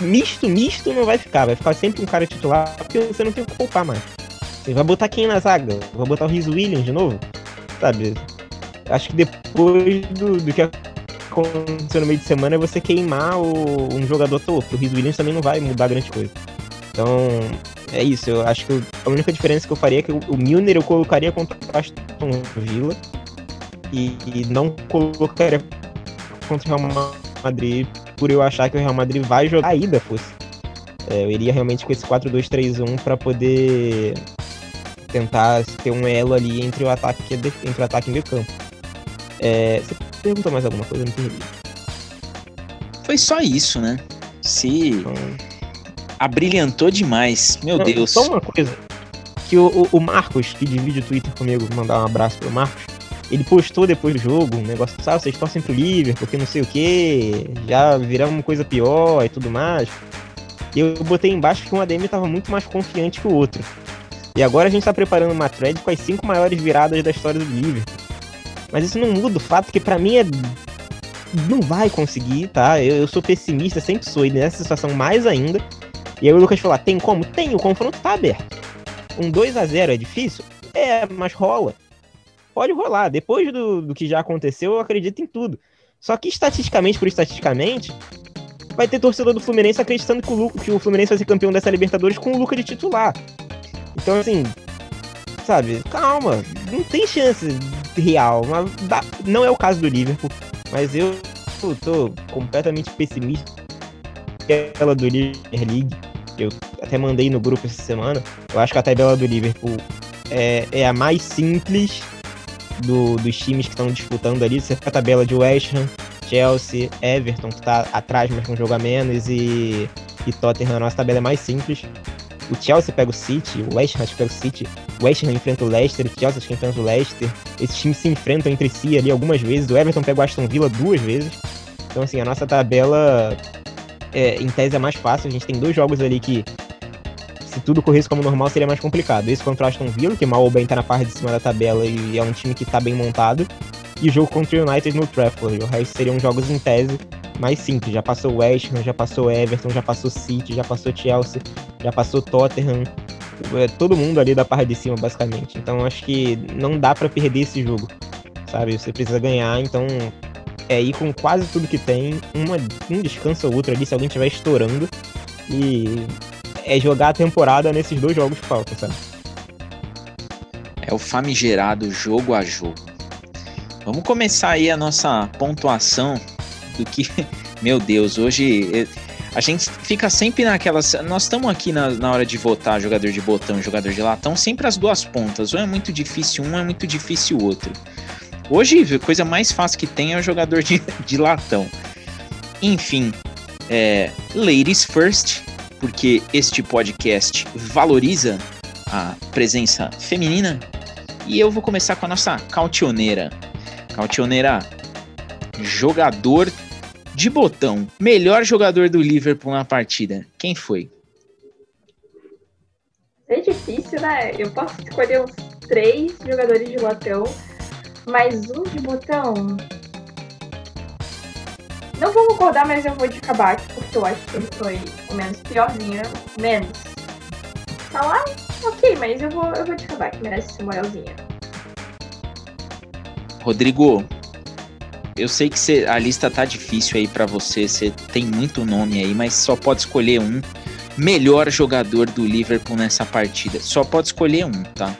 misto, misto não vai ficar. Vai ficar sempre um cara titular, porque você não tem o que poupar mais. Você vai botar quem na zaga? Vai botar o Riz Williams de novo? Sabe? Acho que depois do, do que aconteceu no meio de semana é você queimar o, um jogador todo, o Riz Williams também não vai mudar grande coisa. Então, é isso. Eu acho que a única diferença que eu faria é que o Milner eu colocaria contra o Aston Villa e, e não colocaria contra o Real Madrid por eu achar que o Real Madrid vai jogar a ida fosse. É, eu iria realmente com esse 4-2-3-1 para poder tentar ter um elo ali entre o ataque entre o ataque e o meio campo. É, você perguntou mais alguma coisa? Eu não entendi. Foi só isso, né? Se então... abrilhantou demais, meu não, Deus. Só uma coisa. Que o, o, Marcos, que divide o Twitter comigo, mandar um abraço pro Marcos, ele postou depois do jogo um negócio, sabe, vocês torcem pro Liverpool, porque não sei o que, já viramos uma coisa pior e tudo mais. Eu botei embaixo que um ADM tava muito mais confiante que o outro. E agora a gente tá preparando uma thread com as cinco maiores viradas da história do Liverpool. Mas isso não muda o fato que para mim é não vai conseguir, tá? Eu, eu, sou pessimista, sempre sou, e nessa situação mais ainda. E aí o Lucas falou: ah, tem como? Tem, o confronto tá aberto. Um 2 a 0 é difícil? É, mas rola. Pode rolar. Depois do, do que já aconteceu, eu acredito em tudo. Só que estatisticamente, por estatisticamente, vai ter torcedor do Fluminense acreditando que o, que o Fluminense vai ser campeão dessa Libertadores com o Lucas de titular. Então, assim, sabe, calma, não tem chance real. Mas não é o caso do Liverpool, mas eu tô completamente pessimista tabela do Liverpool League. Eu até mandei no grupo essa semana. Eu acho que a tabela do Liverpool é, é a mais simples do, dos times que estão disputando ali. Você a tabela de West Ham, Chelsea, Everton, que tá atrás, mas com um jogo a menos, e, e Tottenham. A nossa tabela é mais simples. O Chelsea pega o City, o West Ham pega o City, o West Ham enfrenta o Leicester, o Chelsea enfrenta o Leicester. Esses times se enfrentam entre si ali algumas vezes. O Everton pega o Aston Villa duas vezes. Então, assim, a nossa tabela, é, em tese, é mais fácil. A gente tem dois jogos ali que, se tudo corresse como normal, seria mais complicado. Esse contra o Aston Villa, que mal ou bem tá na parte de cima da tabela e é um time que tá bem montado. E o jogo contra o United no Trafford. O resto seriam jogos em tese mais simples. Já passou o West Ham, já passou Everton, já passou City, já passou Chelsea, já passou Tottenham. É, todo mundo ali da parte de cima, basicamente. Então acho que não dá para perder esse jogo, sabe? Você precisa ganhar, então é ir com quase tudo que tem, uma, um descanso ou outro ali se alguém estiver estourando. E é jogar a temporada nesses dois jogos que faltam, sabe? É o famigerado jogo a jogo. Vamos começar aí a nossa pontuação do que. *laughs* Meu Deus, hoje eh, a gente fica sempre naquelas. Nós estamos aqui na, na hora de votar jogador de botão jogador de latão, sempre as duas pontas. Ou é muito difícil um, é muito difícil o outro. Hoje, a coisa mais fácil que tem é o jogador de, *laughs* de latão. Enfim, é, ladies first, porque este podcast valoriza a presença feminina. E eu vou começar com a nossa cautioneira. Cautioneira, jogador de botão, melhor jogador do Liverpool na partida, quem foi? É difícil, né? Eu posso escolher uns três jogadores de botão, mas um de botão. Não vou concordar, mas eu vou de Kabak, porque eu acho que ele foi o menos piorzinho. Menos. Tá lá? Ok, mas eu vou, eu vou de Kabak, merece ser moralzinha. Rodrigo, eu sei que cê, a lista tá difícil aí para você, você tem muito nome aí, mas só pode escolher um melhor jogador do Liverpool nessa partida. Só pode escolher um, tá?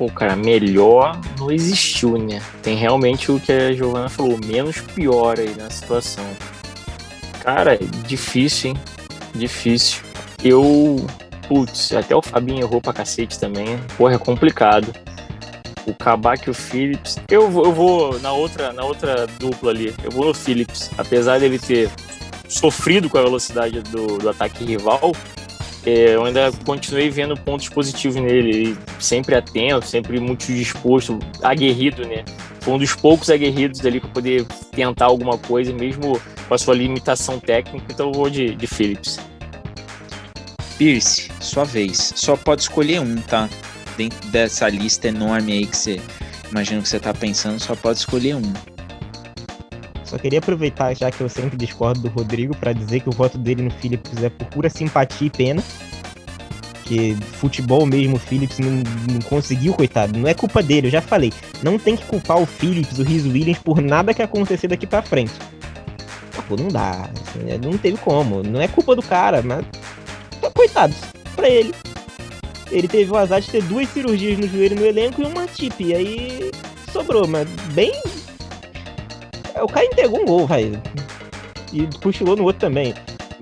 Pô, cara, melhor não existiu, né? Tem realmente o que a Giovana falou, menos pior aí na situação. Cara, difícil, hein? Difícil. Eu. Putz, até o Fabinho errou pra cacete também. Porra, é complicado o Kabak e o Phillips. Eu eu vou na outra na outra dupla ali. Eu vou no Phillips. Apesar dele ter sofrido com a velocidade do, do ataque rival, eu ainda continuei vendo pontos positivos nele. sempre atento, sempre muito disposto, aguerrido, né? Foi um dos poucos aguerridos ali para poder tentar alguma coisa, mesmo com a sua limitação técnica, então eu vou de, de Phillips. Pierce, sua vez. Só pode escolher um, tá? Dentro dessa lista enorme aí que você imagina que você tá pensando, só pode escolher um. Só queria aproveitar, já que eu sempre discordo do Rodrigo, para dizer que o voto dele no Phillips é por pura simpatia e pena. Que futebol mesmo, o Phillips não, não conseguiu, coitado. Não é culpa dele, eu já falei. Não tem que culpar o Phillips, o Riz Williams, por nada que acontecer daqui para frente. Pô, não dá. Não teve como. Não é culpa do cara, mas. Coitados, pra ele. Ele teve o azar de ter duas cirurgias no joelho no elenco e uma tip. E aí sobrou, mas bem o cara entregou um gol, velho. E cochilou no outro também.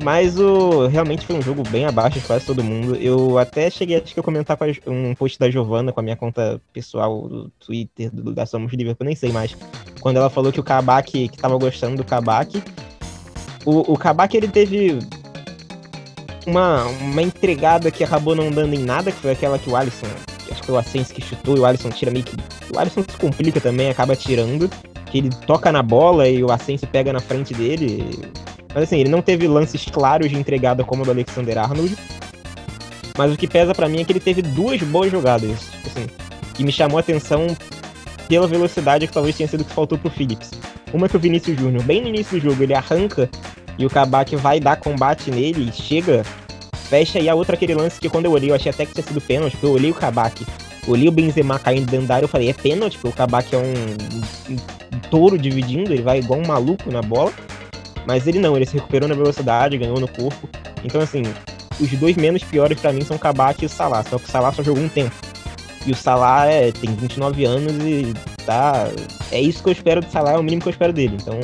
Mas o realmente foi um jogo bem abaixo de quase todo mundo. Eu até cheguei acho que eu comentar com a, um post da Giovana com a minha conta pessoal do Twitter, do, da Somos Liverpool, nem sei mais. Quando ela falou que o Kabak, que tava gostando do Kabak. O, o Kabak ele teve uma, uma entregada que acabou não dando em nada, que foi aquela que o Alisson, acho que o Ascenso que chutou e o Alisson tira meio que. O Alisson se complica também, acaba tirando que ele toca na bola e o Asensio pega na frente dele. Mas assim, ele não teve lances claros de entregada como o do Alexander Arnold. Mas o que pesa para mim é que ele teve duas boas jogadas, assim, que me chamou a atenção pela velocidade que talvez tenha sido o que faltou pro Phillips. Uma que o Vinícius Júnior, bem no início do jogo, ele arranca e o Kabak vai dar combate nele, chega, fecha, e a outra aquele lance que quando eu olhei, eu achei até que tinha sido pênalti, porque eu olhei o Kabak, olhei o Benzema caindo dentro da área, eu falei, é pênalti, porque o Kabak é um, um touro dividindo, ele vai igual um maluco na bola. Mas ele não, ele se recuperou na velocidade, ganhou no corpo. Então, assim, os dois menos piores para mim são o Kabak e o Salah. Só que o Salah só jogou um tempo. E o Salah é, tem 29 anos e tá. É isso que eu espero do Salah, é o mínimo que eu espero dele. Então,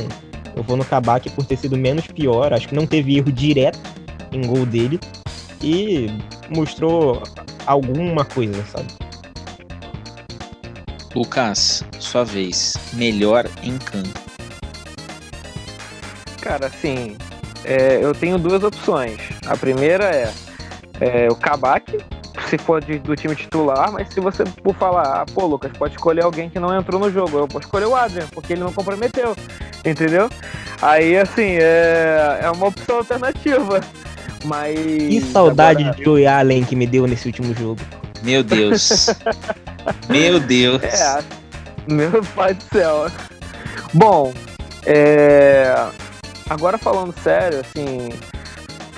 eu vou no Kabak por ter sido menos pior. Acho que não teve erro direto em gol dele. E mostrou alguma coisa, sabe? Lucas, sua vez. Melhor em campo. Cara, assim, é, eu tenho duas opções. A primeira é, é o Kabak, se for de, do time titular, mas se você por falar, ah, pô, Lucas, pode escolher alguém que não entrou no jogo, eu vou escolher o Adrian, porque ele não comprometeu, entendeu? Aí, assim, é, é uma opção alternativa. Mas. Que saudade agora... de Joey Allen que me deu nesse último jogo. Meu Deus. Meu Deus. *laughs* É, meu pai do céu. Bom, é... agora falando sério, assim,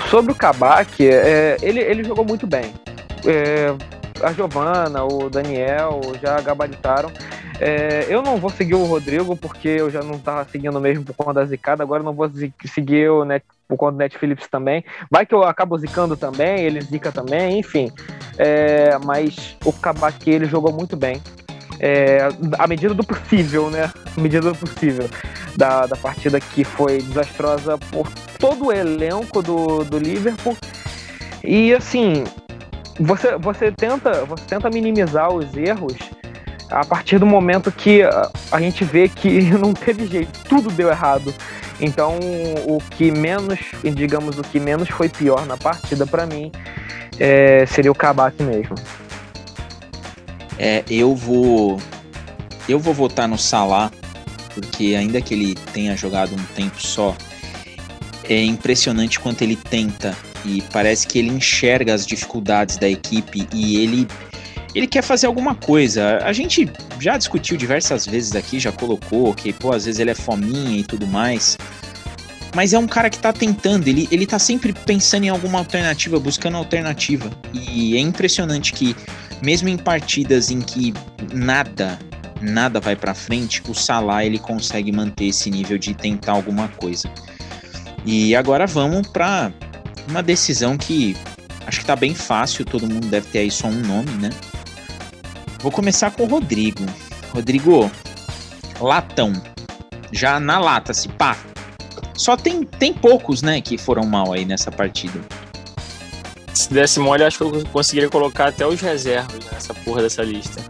sobre o Kabak, é, ele, ele jogou muito bem. É, a Giovana, o Daniel já gabaritaram. É, eu não vou seguir o Rodrigo porque eu já não estava seguindo mesmo por conta da zicada. Agora não vou seguir o Net, por conta do Netflix também. Vai que eu acabo zicando também, ele zica também, enfim. É, mas o Kabak ele jogou muito bem. É, à medida do possível, né? À medida do possível. Da, da partida que foi desastrosa por todo o elenco do, do Liverpool. E assim, você, você, tenta, você tenta minimizar os erros a partir do momento que a, a gente vê que *laughs* não teve jeito, tudo deu errado. Então, o que menos, digamos, o que menos foi pior na partida para mim é, seria o Kabak mesmo. É, eu vou eu vou votar no Salah, porque ainda que ele tenha jogado um tempo só, é impressionante quanto ele tenta e parece que ele enxerga as dificuldades da equipe e ele ele quer fazer alguma coisa. A gente já discutiu diversas vezes aqui, já colocou que, pô, às vezes ele é fominha e tudo mais. Mas é um cara que tá tentando, ele, ele tá sempre pensando em alguma alternativa, buscando alternativa. E é impressionante que, mesmo em partidas em que nada, nada vai para frente, o Salah ele consegue manter esse nível de tentar alguma coisa. E agora vamos para uma decisão que acho que tá bem fácil, todo mundo deve ter aí só um nome, né? Vou começar com o Rodrigo. Rodrigo, latão. Já na lata, se pá. Só tem, tem poucos, né, que foram mal aí nessa partida. Se desse mole, acho que eu conseguiria colocar até os reservas nessa porra dessa lista.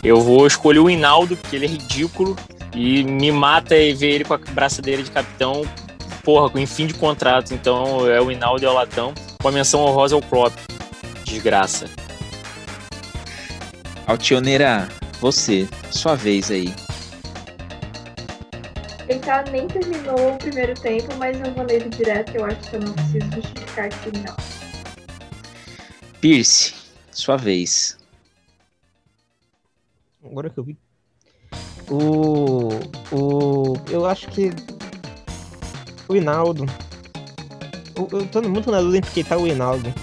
Eu vou escolher o Hinaldo, porque ele é ridículo e me mata e ver ele com a braçadeira de capitão, porra, com fim de contrato. Então é o Hinaldo e o Latão. Com a menção honrosa ao Klopp. Desgraça. Altioneira, você, sua vez aí. Keita nem terminou o primeiro tempo, mas eu vou nele direto. Eu acho que eu não preciso justificar aqui, não. Pierce, sua vez. Agora que eu vi. O. O. Eu acho que. O Hinaldo. Eu, eu tô muito na dúvida entre Keita e o Hinaldo.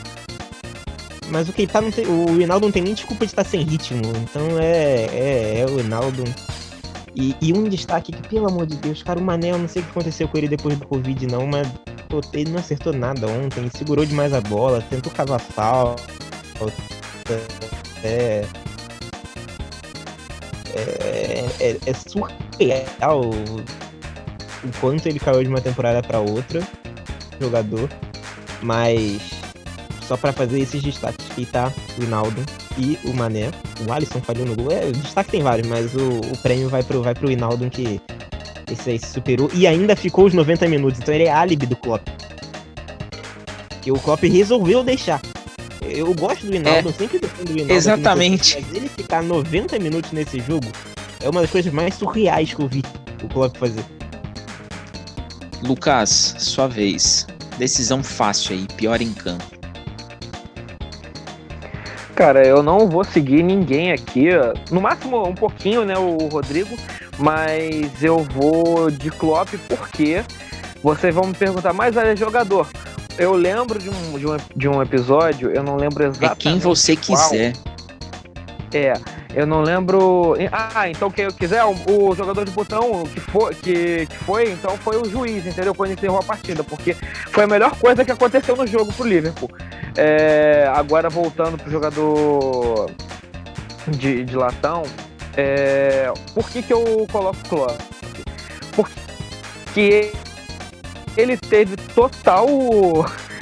Mas o Keita não tem. O Hinaldo não tem nem desculpa de estar sem ritmo. Então é. É, é o Hinaldo. E, e, um destaque que, pelo amor de Deus, cara, o Mané, eu não sei o que aconteceu com ele depois do Covid, não, mas pô, ele não acertou nada ontem, segurou demais a bola, tentou cavar falta. É, é, é, é surreal o quanto ele caiu de uma temporada para outra, jogador, mas só para fazer esses destaques que tá o Hinaldo e o Mané. O Alisson falhou no gol. É, o destaque tem vários, mas o, o prêmio vai pro, vai pro Hinaldo que esse aí se superou e ainda ficou os 90 minutos. Então ele é álibi do Klopp. Que o Klopp resolveu deixar. Eu gosto do Hinaldo, é, sempre defendo o Hinaldo. Exatamente. mas ele ficar 90 minutos nesse jogo é uma das coisas mais surreais que eu vi o Klopp fazer. Lucas, sua vez. Decisão fácil aí, pior em campo. Cara, eu não vou seguir ninguém aqui. No máximo um pouquinho, né, o Rodrigo. Mas eu vou de Klopp porque vocês vão me perguntar, mas é jogador. Eu lembro de um, de um, de um episódio, eu não lembro exatamente. É quem você qual. quiser. É, eu não lembro. Ah, então quem eu quiser, o, o, jogador de botão que foi, que, que foi, então foi o juiz, entendeu? Quando encerrou a partida, porque foi a melhor coisa que aconteceu no jogo pro Liverpool. É, agora voltando pro jogador de, de latão, é, por que, que eu coloco o Klopp? Porque ele teve total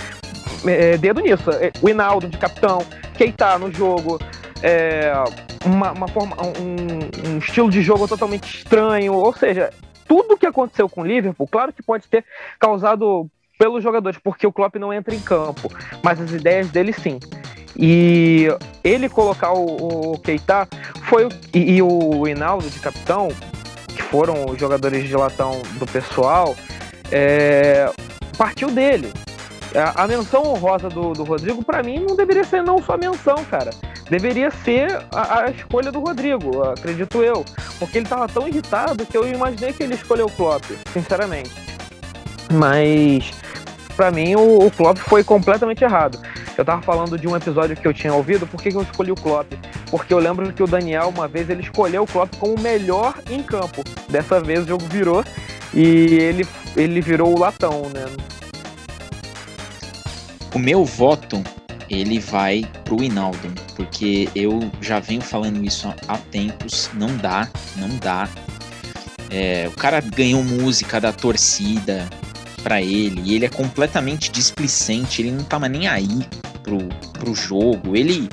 *laughs* é, dedo nisso. O Hinaldo de capitão, Keita no jogo, é, uma, uma, forma, um, um, estilo de jogo totalmente estranho. Ou seja, tudo que aconteceu com o Liverpool, claro que pode ter causado pelos jogadores, porque o Klopp não entra em campo, mas as ideias dele sim. E ele colocar o, o Keita foi e, e o Hinaldo de capitão, que foram os jogadores de latão do pessoal, é, partiu dele. A, a menção honrosa do, do Rodrigo, para mim, não deveria ser não só menção, cara. Deveria ser a, a, escolha do Rodrigo, acredito eu. Porque ele tava tão irritado que eu imaginei que ele escolheu o Klopp, sinceramente. Mas para mim o, o Klopp foi completamente errado. Eu tava falando de um episódio que eu tinha ouvido, por que, que eu escolhi o Klopp? Porque eu lembro que o Daniel, uma vez, ele escolheu o Klopp como o melhor em campo. Dessa vez o jogo virou e ele, ele virou o latão, né? O meu voto, ele vai pro Inaldo, porque eu já venho falando isso há tempos, não dá, não dá. É, o cara ganhou música da torcida, para ele, e ele é completamente displicente, ele não tava nem aí pro, pro jogo, ele,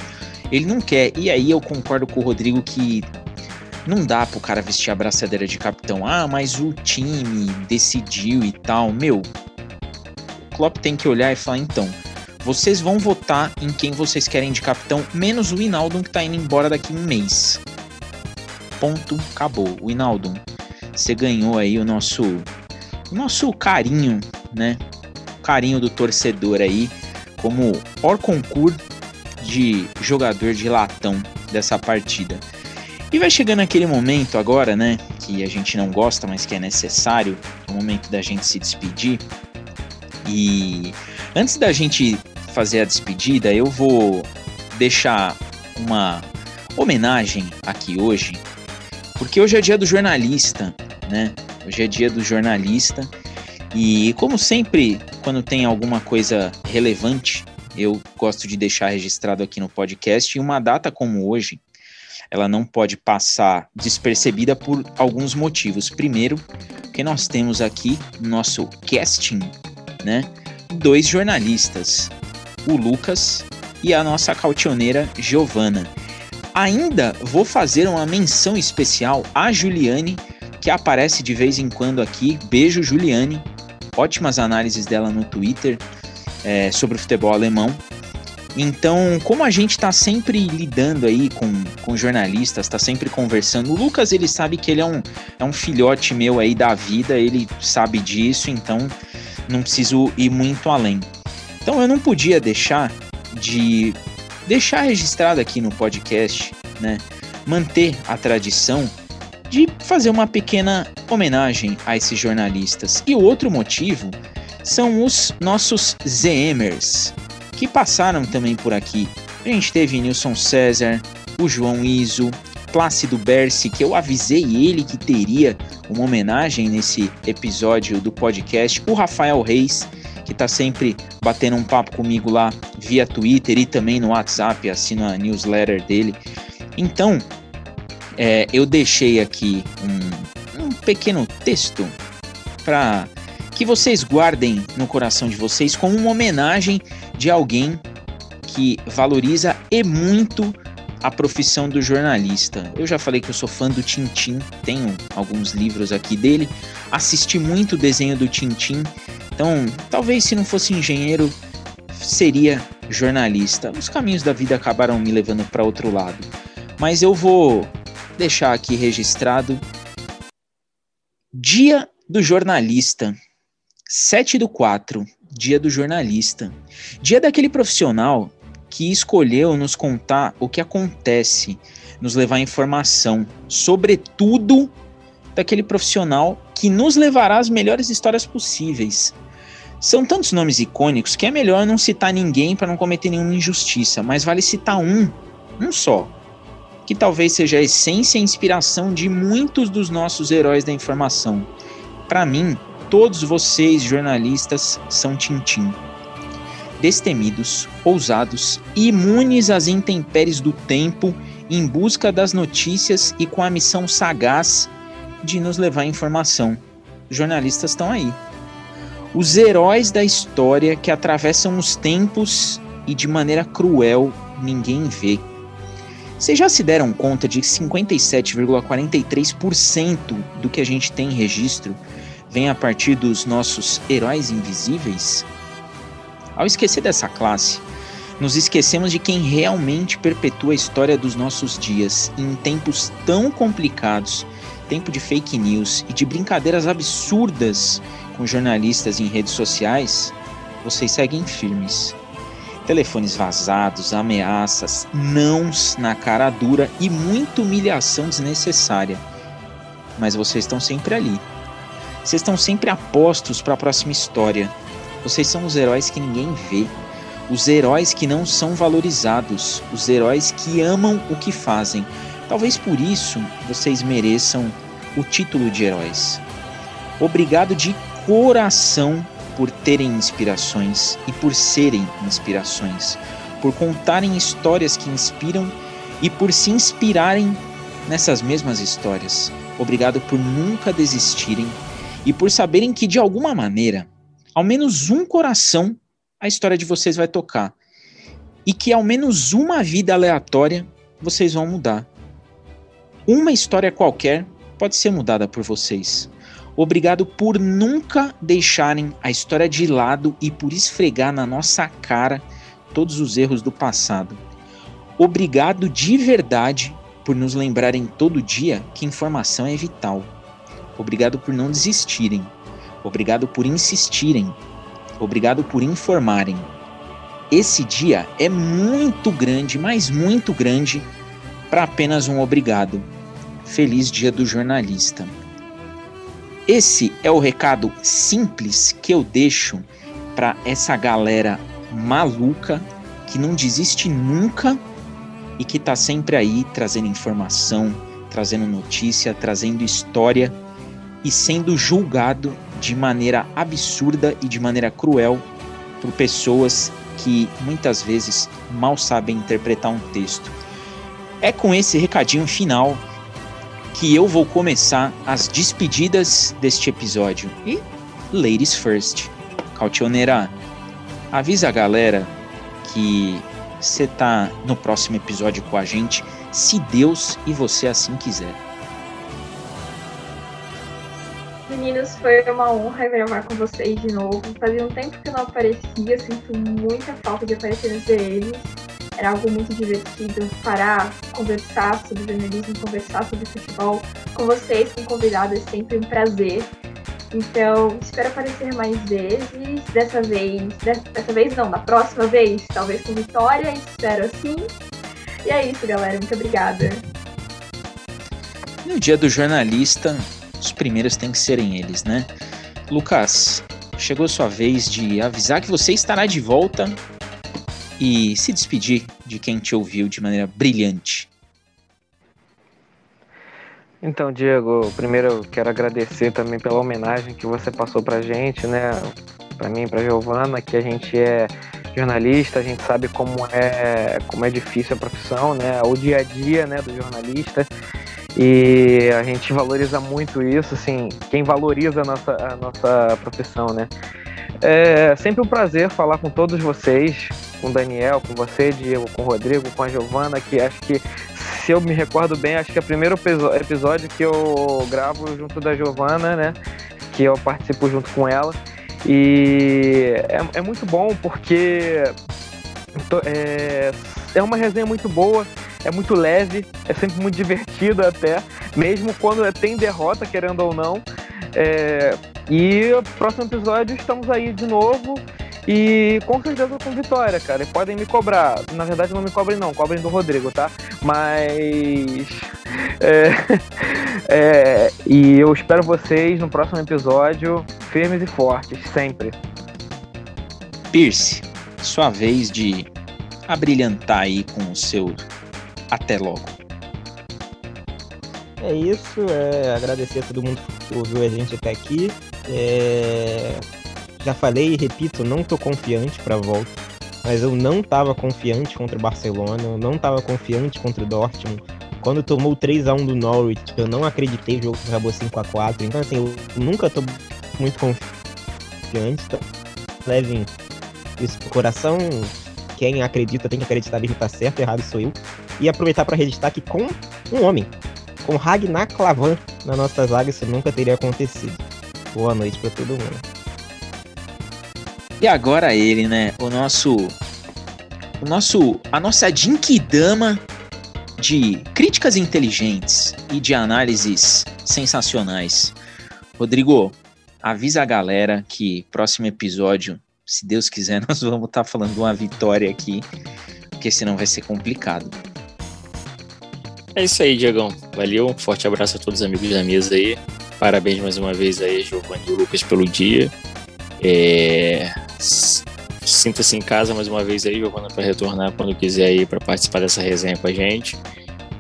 ele não quer. E aí eu concordo com o Rodrigo que não dá pro cara vestir a braçadeira de capitão. Ah, mas o time decidiu e tal. Meu, o Klopp tem que olhar e falar, então, vocês vão votar em quem vocês querem de capitão, menos o Inaldo que tá indo embora daqui um mês. Ponto, acabou. O Inaldo, você ganhou aí o nosso nosso carinho, né? Carinho do torcedor aí, como or concurso de jogador de latão dessa partida. E vai chegando aquele momento agora, né? Que a gente não gosta, mas que é necessário, é o momento da gente se despedir. E antes da gente fazer a despedida, eu vou deixar uma homenagem aqui hoje, porque hoje é dia do jornalista, né? Hoje é dia do jornalista e, como sempre, quando tem alguma coisa relevante, eu gosto de deixar registrado aqui no podcast. E uma data como hoje, ela não pode passar despercebida por alguns motivos. Primeiro, que nós temos aqui no nosso casting, né, dois jornalistas, o Lucas e a nossa cautioneira Giovana. Ainda vou fazer uma menção especial à Juliane, que aparece de vez em quando aqui. Beijo, Juliane. Ótimas análises dela no Twitter é, sobre o futebol alemão. Então, como a gente está sempre lidando aí com, com jornalistas, está sempre conversando, o Lucas ele sabe que ele é um, é um filhote meu aí da vida, ele sabe disso, então não preciso ir muito além. Então eu não podia deixar de deixar registrado aqui no podcast, né? Manter a tradição de fazer uma pequena homenagem a esses jornalistas. E o outro motivo são os nossos ZMers, que passaram também por aqui. A gente teve Nilson César, o João Iso, Plácido Berce, que eu avisei ele que teria uma homenagem nesse episódio do podcast, o Rafael Reis, que está sempre batendo um papo comigo lá via Twitter e também no WhatsApp, assino a newsletter dele. Então, é, eu deixei aqui um, um pequeno texto para que vocês guardem no coração de vocês como uma homenagem de alguém que valoriza e muito a profissão do jornalista. Eu já falei que eu sou fã do Tintim, tenho alguns livros aqui dele, assisti muito o desenho do Tintim, então talvez se não fosse engenheiro seria jornalista. Os caminhos da vida acabaram me levando para outro lado, mas eu vou deixar aqui registrado Dia do Jornalista, 7 do 4, Dia do Jornalista. Dia daquele profissional que escolheu nos contar o que acontece, nos levar informação, sobretudo daquele profissional que nos levará às melhores histórias possíveis. São tantos nomes icônicos que é melhor não citar ninguém para não cometer nenhuma injustiça, mas vale citar um, um só, que talvez seja a essência e inspiração de muitos dos nossos heróis da informação. Para mim, todos vocês jornalistas são Tintim destemidos, ousados, imunes às intempéries do tempo, em busca das notícias e com a missão sagaz de nos levar informação. Os jornalistas estão aí. Os heróis da história que atravessam os tempos e de maneira cruel ninguém vê. Vocês já se deram conta de que 57,43% do que a gente tem em registro vem a partir dos nossos heróis invisíveis? Ao esquecer dessa classe, nos esquecemos de quem realmente perpetua a história dos nossos dias em tempos tão complicados, tempo de fake news e de brincadeiras absurdas com jornalistas em redes sociais, vocês seguem firmes. Telefones vazados, ameaças, nãos na cara dura e muita humilhação desnecessária. Mas vocês estão sempre ali. Vocês estão sempre apostos para a próxima história, vocês são os heróis que ninguém vê, os heróis que não são valorizados, os heróis que amam o que fazem. Talvez por isso vocês mereçam o título de heróis. Obrigado de coração por terem inspirações e por serem inspirações, por contarem histórias que inspiram e por se inspirarem nessas mesmas histórias. Obrigado por nunca desistirem e por saberem que de alguma maneira ao menos um coração a história de vocês vai tocar. E que ao menos uma vida aleatória vocês vão mudar. Uma história qualquer pode ser mudada por vocês. Obrigado por nunca deixarem a história de lado e por esfregar na nossa cara todos os erros do passado. Obrigado de verdade por nos lembrarem todo dia que informação é vital. Obrigado por não desistirem. Obrigado por insistirem. Obrigado por informarem. Esse dia é muito grande, mas muito grande, para apenas um obrigado. Feliz Dia do Jornalista. Esse é o recado simples que eu deixo para essa galera maluca que não desiste nunca e que está sempre aí trazendo informação, trazendo notícia, trazendo história e sendo julgado de maneira absurda e de maneira cruel por pessoas que muitas vezes mal sabem interpretar um texto. É com esse recadinho final que eu vou começar as despedidas deste episódio. E ladies first. Cautioneira, avisa a galera que você tá no próximo episódio com a gente, se Deus e você assim quiser. Meninos, foi uma honra gravar com vocês de novo. Fazia um tempo que eu não aparecia, sinto muita falta de aparecer nos DMs. Era algo muito divertido parar, conversar sobre jornalismo, conversar sobre futebol com vocês, com convidados, é sempre um prazer. Então, espero aparecer mais vezes. Dessa vez, dessa vez não, da próxima vez, talvez com vitória, espero assim. E é isso, galera. Muito obrigada. No dia do jornalista, os primeiros têm que serem eles, né? Lucas, chegou sua vez de avisar que você estará de volta e se despedir de quem te ouviu de maneira brilhante. Então, Diego, primeiro eu quero agradecer também pela homenagem que você passou pra gente, né? Pra mim, pra Giovana, que a gente é jornalista, a gente sabe como é, como é difícil a profissão, né? O dia a dia, né, do jornalista. E a gente valoriza muito isso, assim, quem valoriza a nossa, a nossa profissão, né? É sempre um prazer falar com todos vocês, com o Daniel, com você, Diego, com o Rodrigo, com a Giovana, que acho que, se eu me recordo bem, acho que é o primeiro episódio que eu gravo junto da Giovana, né? Que eu participo junto com ela. E é, é muito bom porque é, é uma resenha muito boa, é muito leve, é sempre muito divertido até, mesmo quando tem derrota, querendo ou não. É, e próximo episódio estamos aí de novo e com certeza com vitória, cara. E podem me cobrar. Na verdade, não me cobrem, não. Cobrem do Rodrigo, tá? Mas. *laughs* É, é, e eu espero vocês no próximo episódio firmes e fortes, sempre. Pierce, sua vez de abrilhantar aí com o seu até logo. É isso, é agradecer a todo mundo que ouviu a gente até aqui. É, já falei e repito, não tô confiante para volta, mas eu não tava confiante contra o Barcelona, eu não tava confiante contra o Dortmund. Quando tomou 3 a 1 do Norwich, eu não acreditei, o jogo acabou 5 a 4. Então assim, eu nunca tô muito confiante, então levem isso pro coração. Quem acredita tem que acreditar que tá certo, errado sou eu. E aproveitar para registrar que com um homem, com Ragnar Klavan na nossa zaga, isso nunca teria acontecido. Boa noite para todo mundo. E agora ele, né? O nosso. O nosso. A nossa Jinkidama de críticas inteligentes e de análises sensacionais. Rodrigo, avisa a galera que próximo episódio, se Deus quiser, *laughs* nós vamos estar tá falando uma vitória aqui, porque senão vai ser complicado. É isso aí, Diegão. Valeu, um forte abraço a todos os amigos da mesa aí. Parabéns mais uma vez aí, Giovanni e Lucas, pelo dia. É... Sinta-se em casa mais uma vez aí, Giovana, para retornar quando quiser aí para participar dessa resenha com a gente.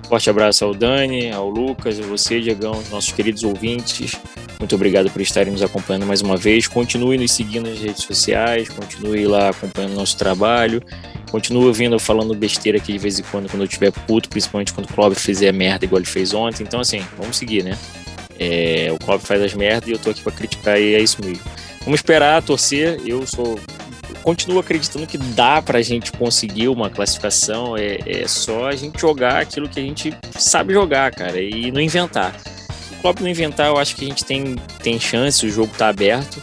Forte abraço ao Dani, ao Lucas, a você, Diegão, nossos queridos ouvintes. Muito obrigado por estarem nos acompanhando mais uma vez. Continue nos seguindo nas redes sociais, continue lá acompanhando nosso trabalho. Continue ouvindo falando besteira aqui de vez em quando, quando eu estiver puto, principalmente quando o Clóvis fizer merda igual ele fez ontem. Então, assim, vamos seguir, né? É, o Clóvis faz as merdas e eu tô aqui para criticar e é isso mesmo. Vamos esperar, torcer. Eu sou continuo acreditando que dá para a gente conseguir uma classificação. É, é, só a gente jogar aquilo que a gente sabe jogar, cara, e não inventar. Se o Klopp não inventar, eu acho que a gente tem, tem chance, o jogo tá aberto.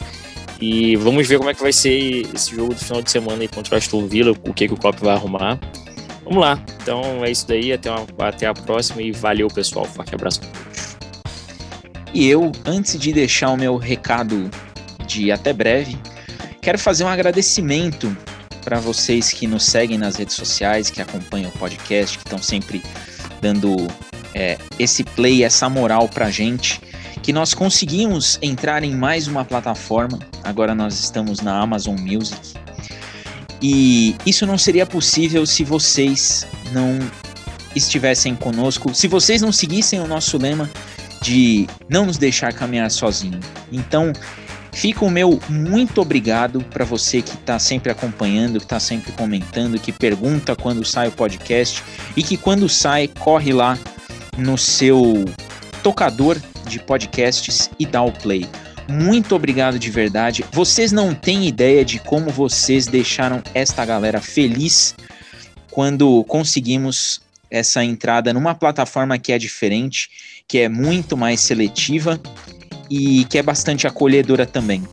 E vamos ver como é que vai ser esse jogo do final de semana aí contra o Aston Villa, o que, que o Klopp vai arrumar. Vamos lá. Então é isso daí. Até, uma, até a próxima e valeu, pessoal. Forte abraço todos. E eu, antes de deixar o meu recado de até breve, quero fazer um agradecimento para vocês que nos seguem nas redes sociais, que acompanham o podcast, que estão sempre dando é, esse play, essa moral para gente, que nós conseguimos entrar em mais uma plataforma. Agora nós estamos na Amazon Music. E isso não seria possível se vocês não estivessem conosco, se vocês não seguissem o nosso lema de não nos deixar caminhar sozinho. Então, Fica o meu muito obrigado para você que está sempre acompanhando, que está sempre comentando, que pergunta quando sai o podcast e que quando sai corre lá no seu tocador de podcasts e dá o play. Muito obrigado de verdade. Vocês não têm ideia de como vocês deixaram esta galera feliz quando conseguimos essa entrada numa plataforma que é diferente, que é muito mais seletiva e que é bastante acolhedora também.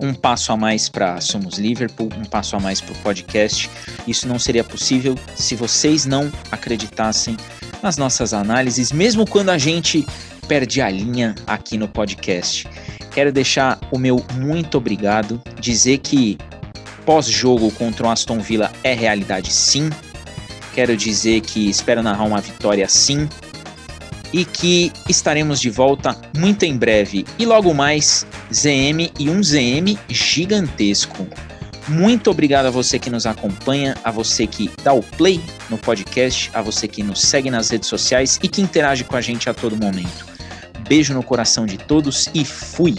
Um passo a mais para Somos Liverpool, um passo a mais para o podcast. Isso não seria possível se vocês não acreditassem nas nossas análises, mesmo quando a gente perde a linha aqui no podcast. Quero deixar o meu muito obrigado, dizer que pós-jogo contra o Aston Villa é realidade sim. Quero dizer que espero narrar uma vitória sim. E que estaremos de volta muito em breve. E logo mais, ZM e um ZM gigantesco. Muito obrigado a você que nos acompanha, a você que dá o play no podcast, a você que nos segue nas redes sociais e que interage com a gente a todo momento. Beijo no coração de todos e fui!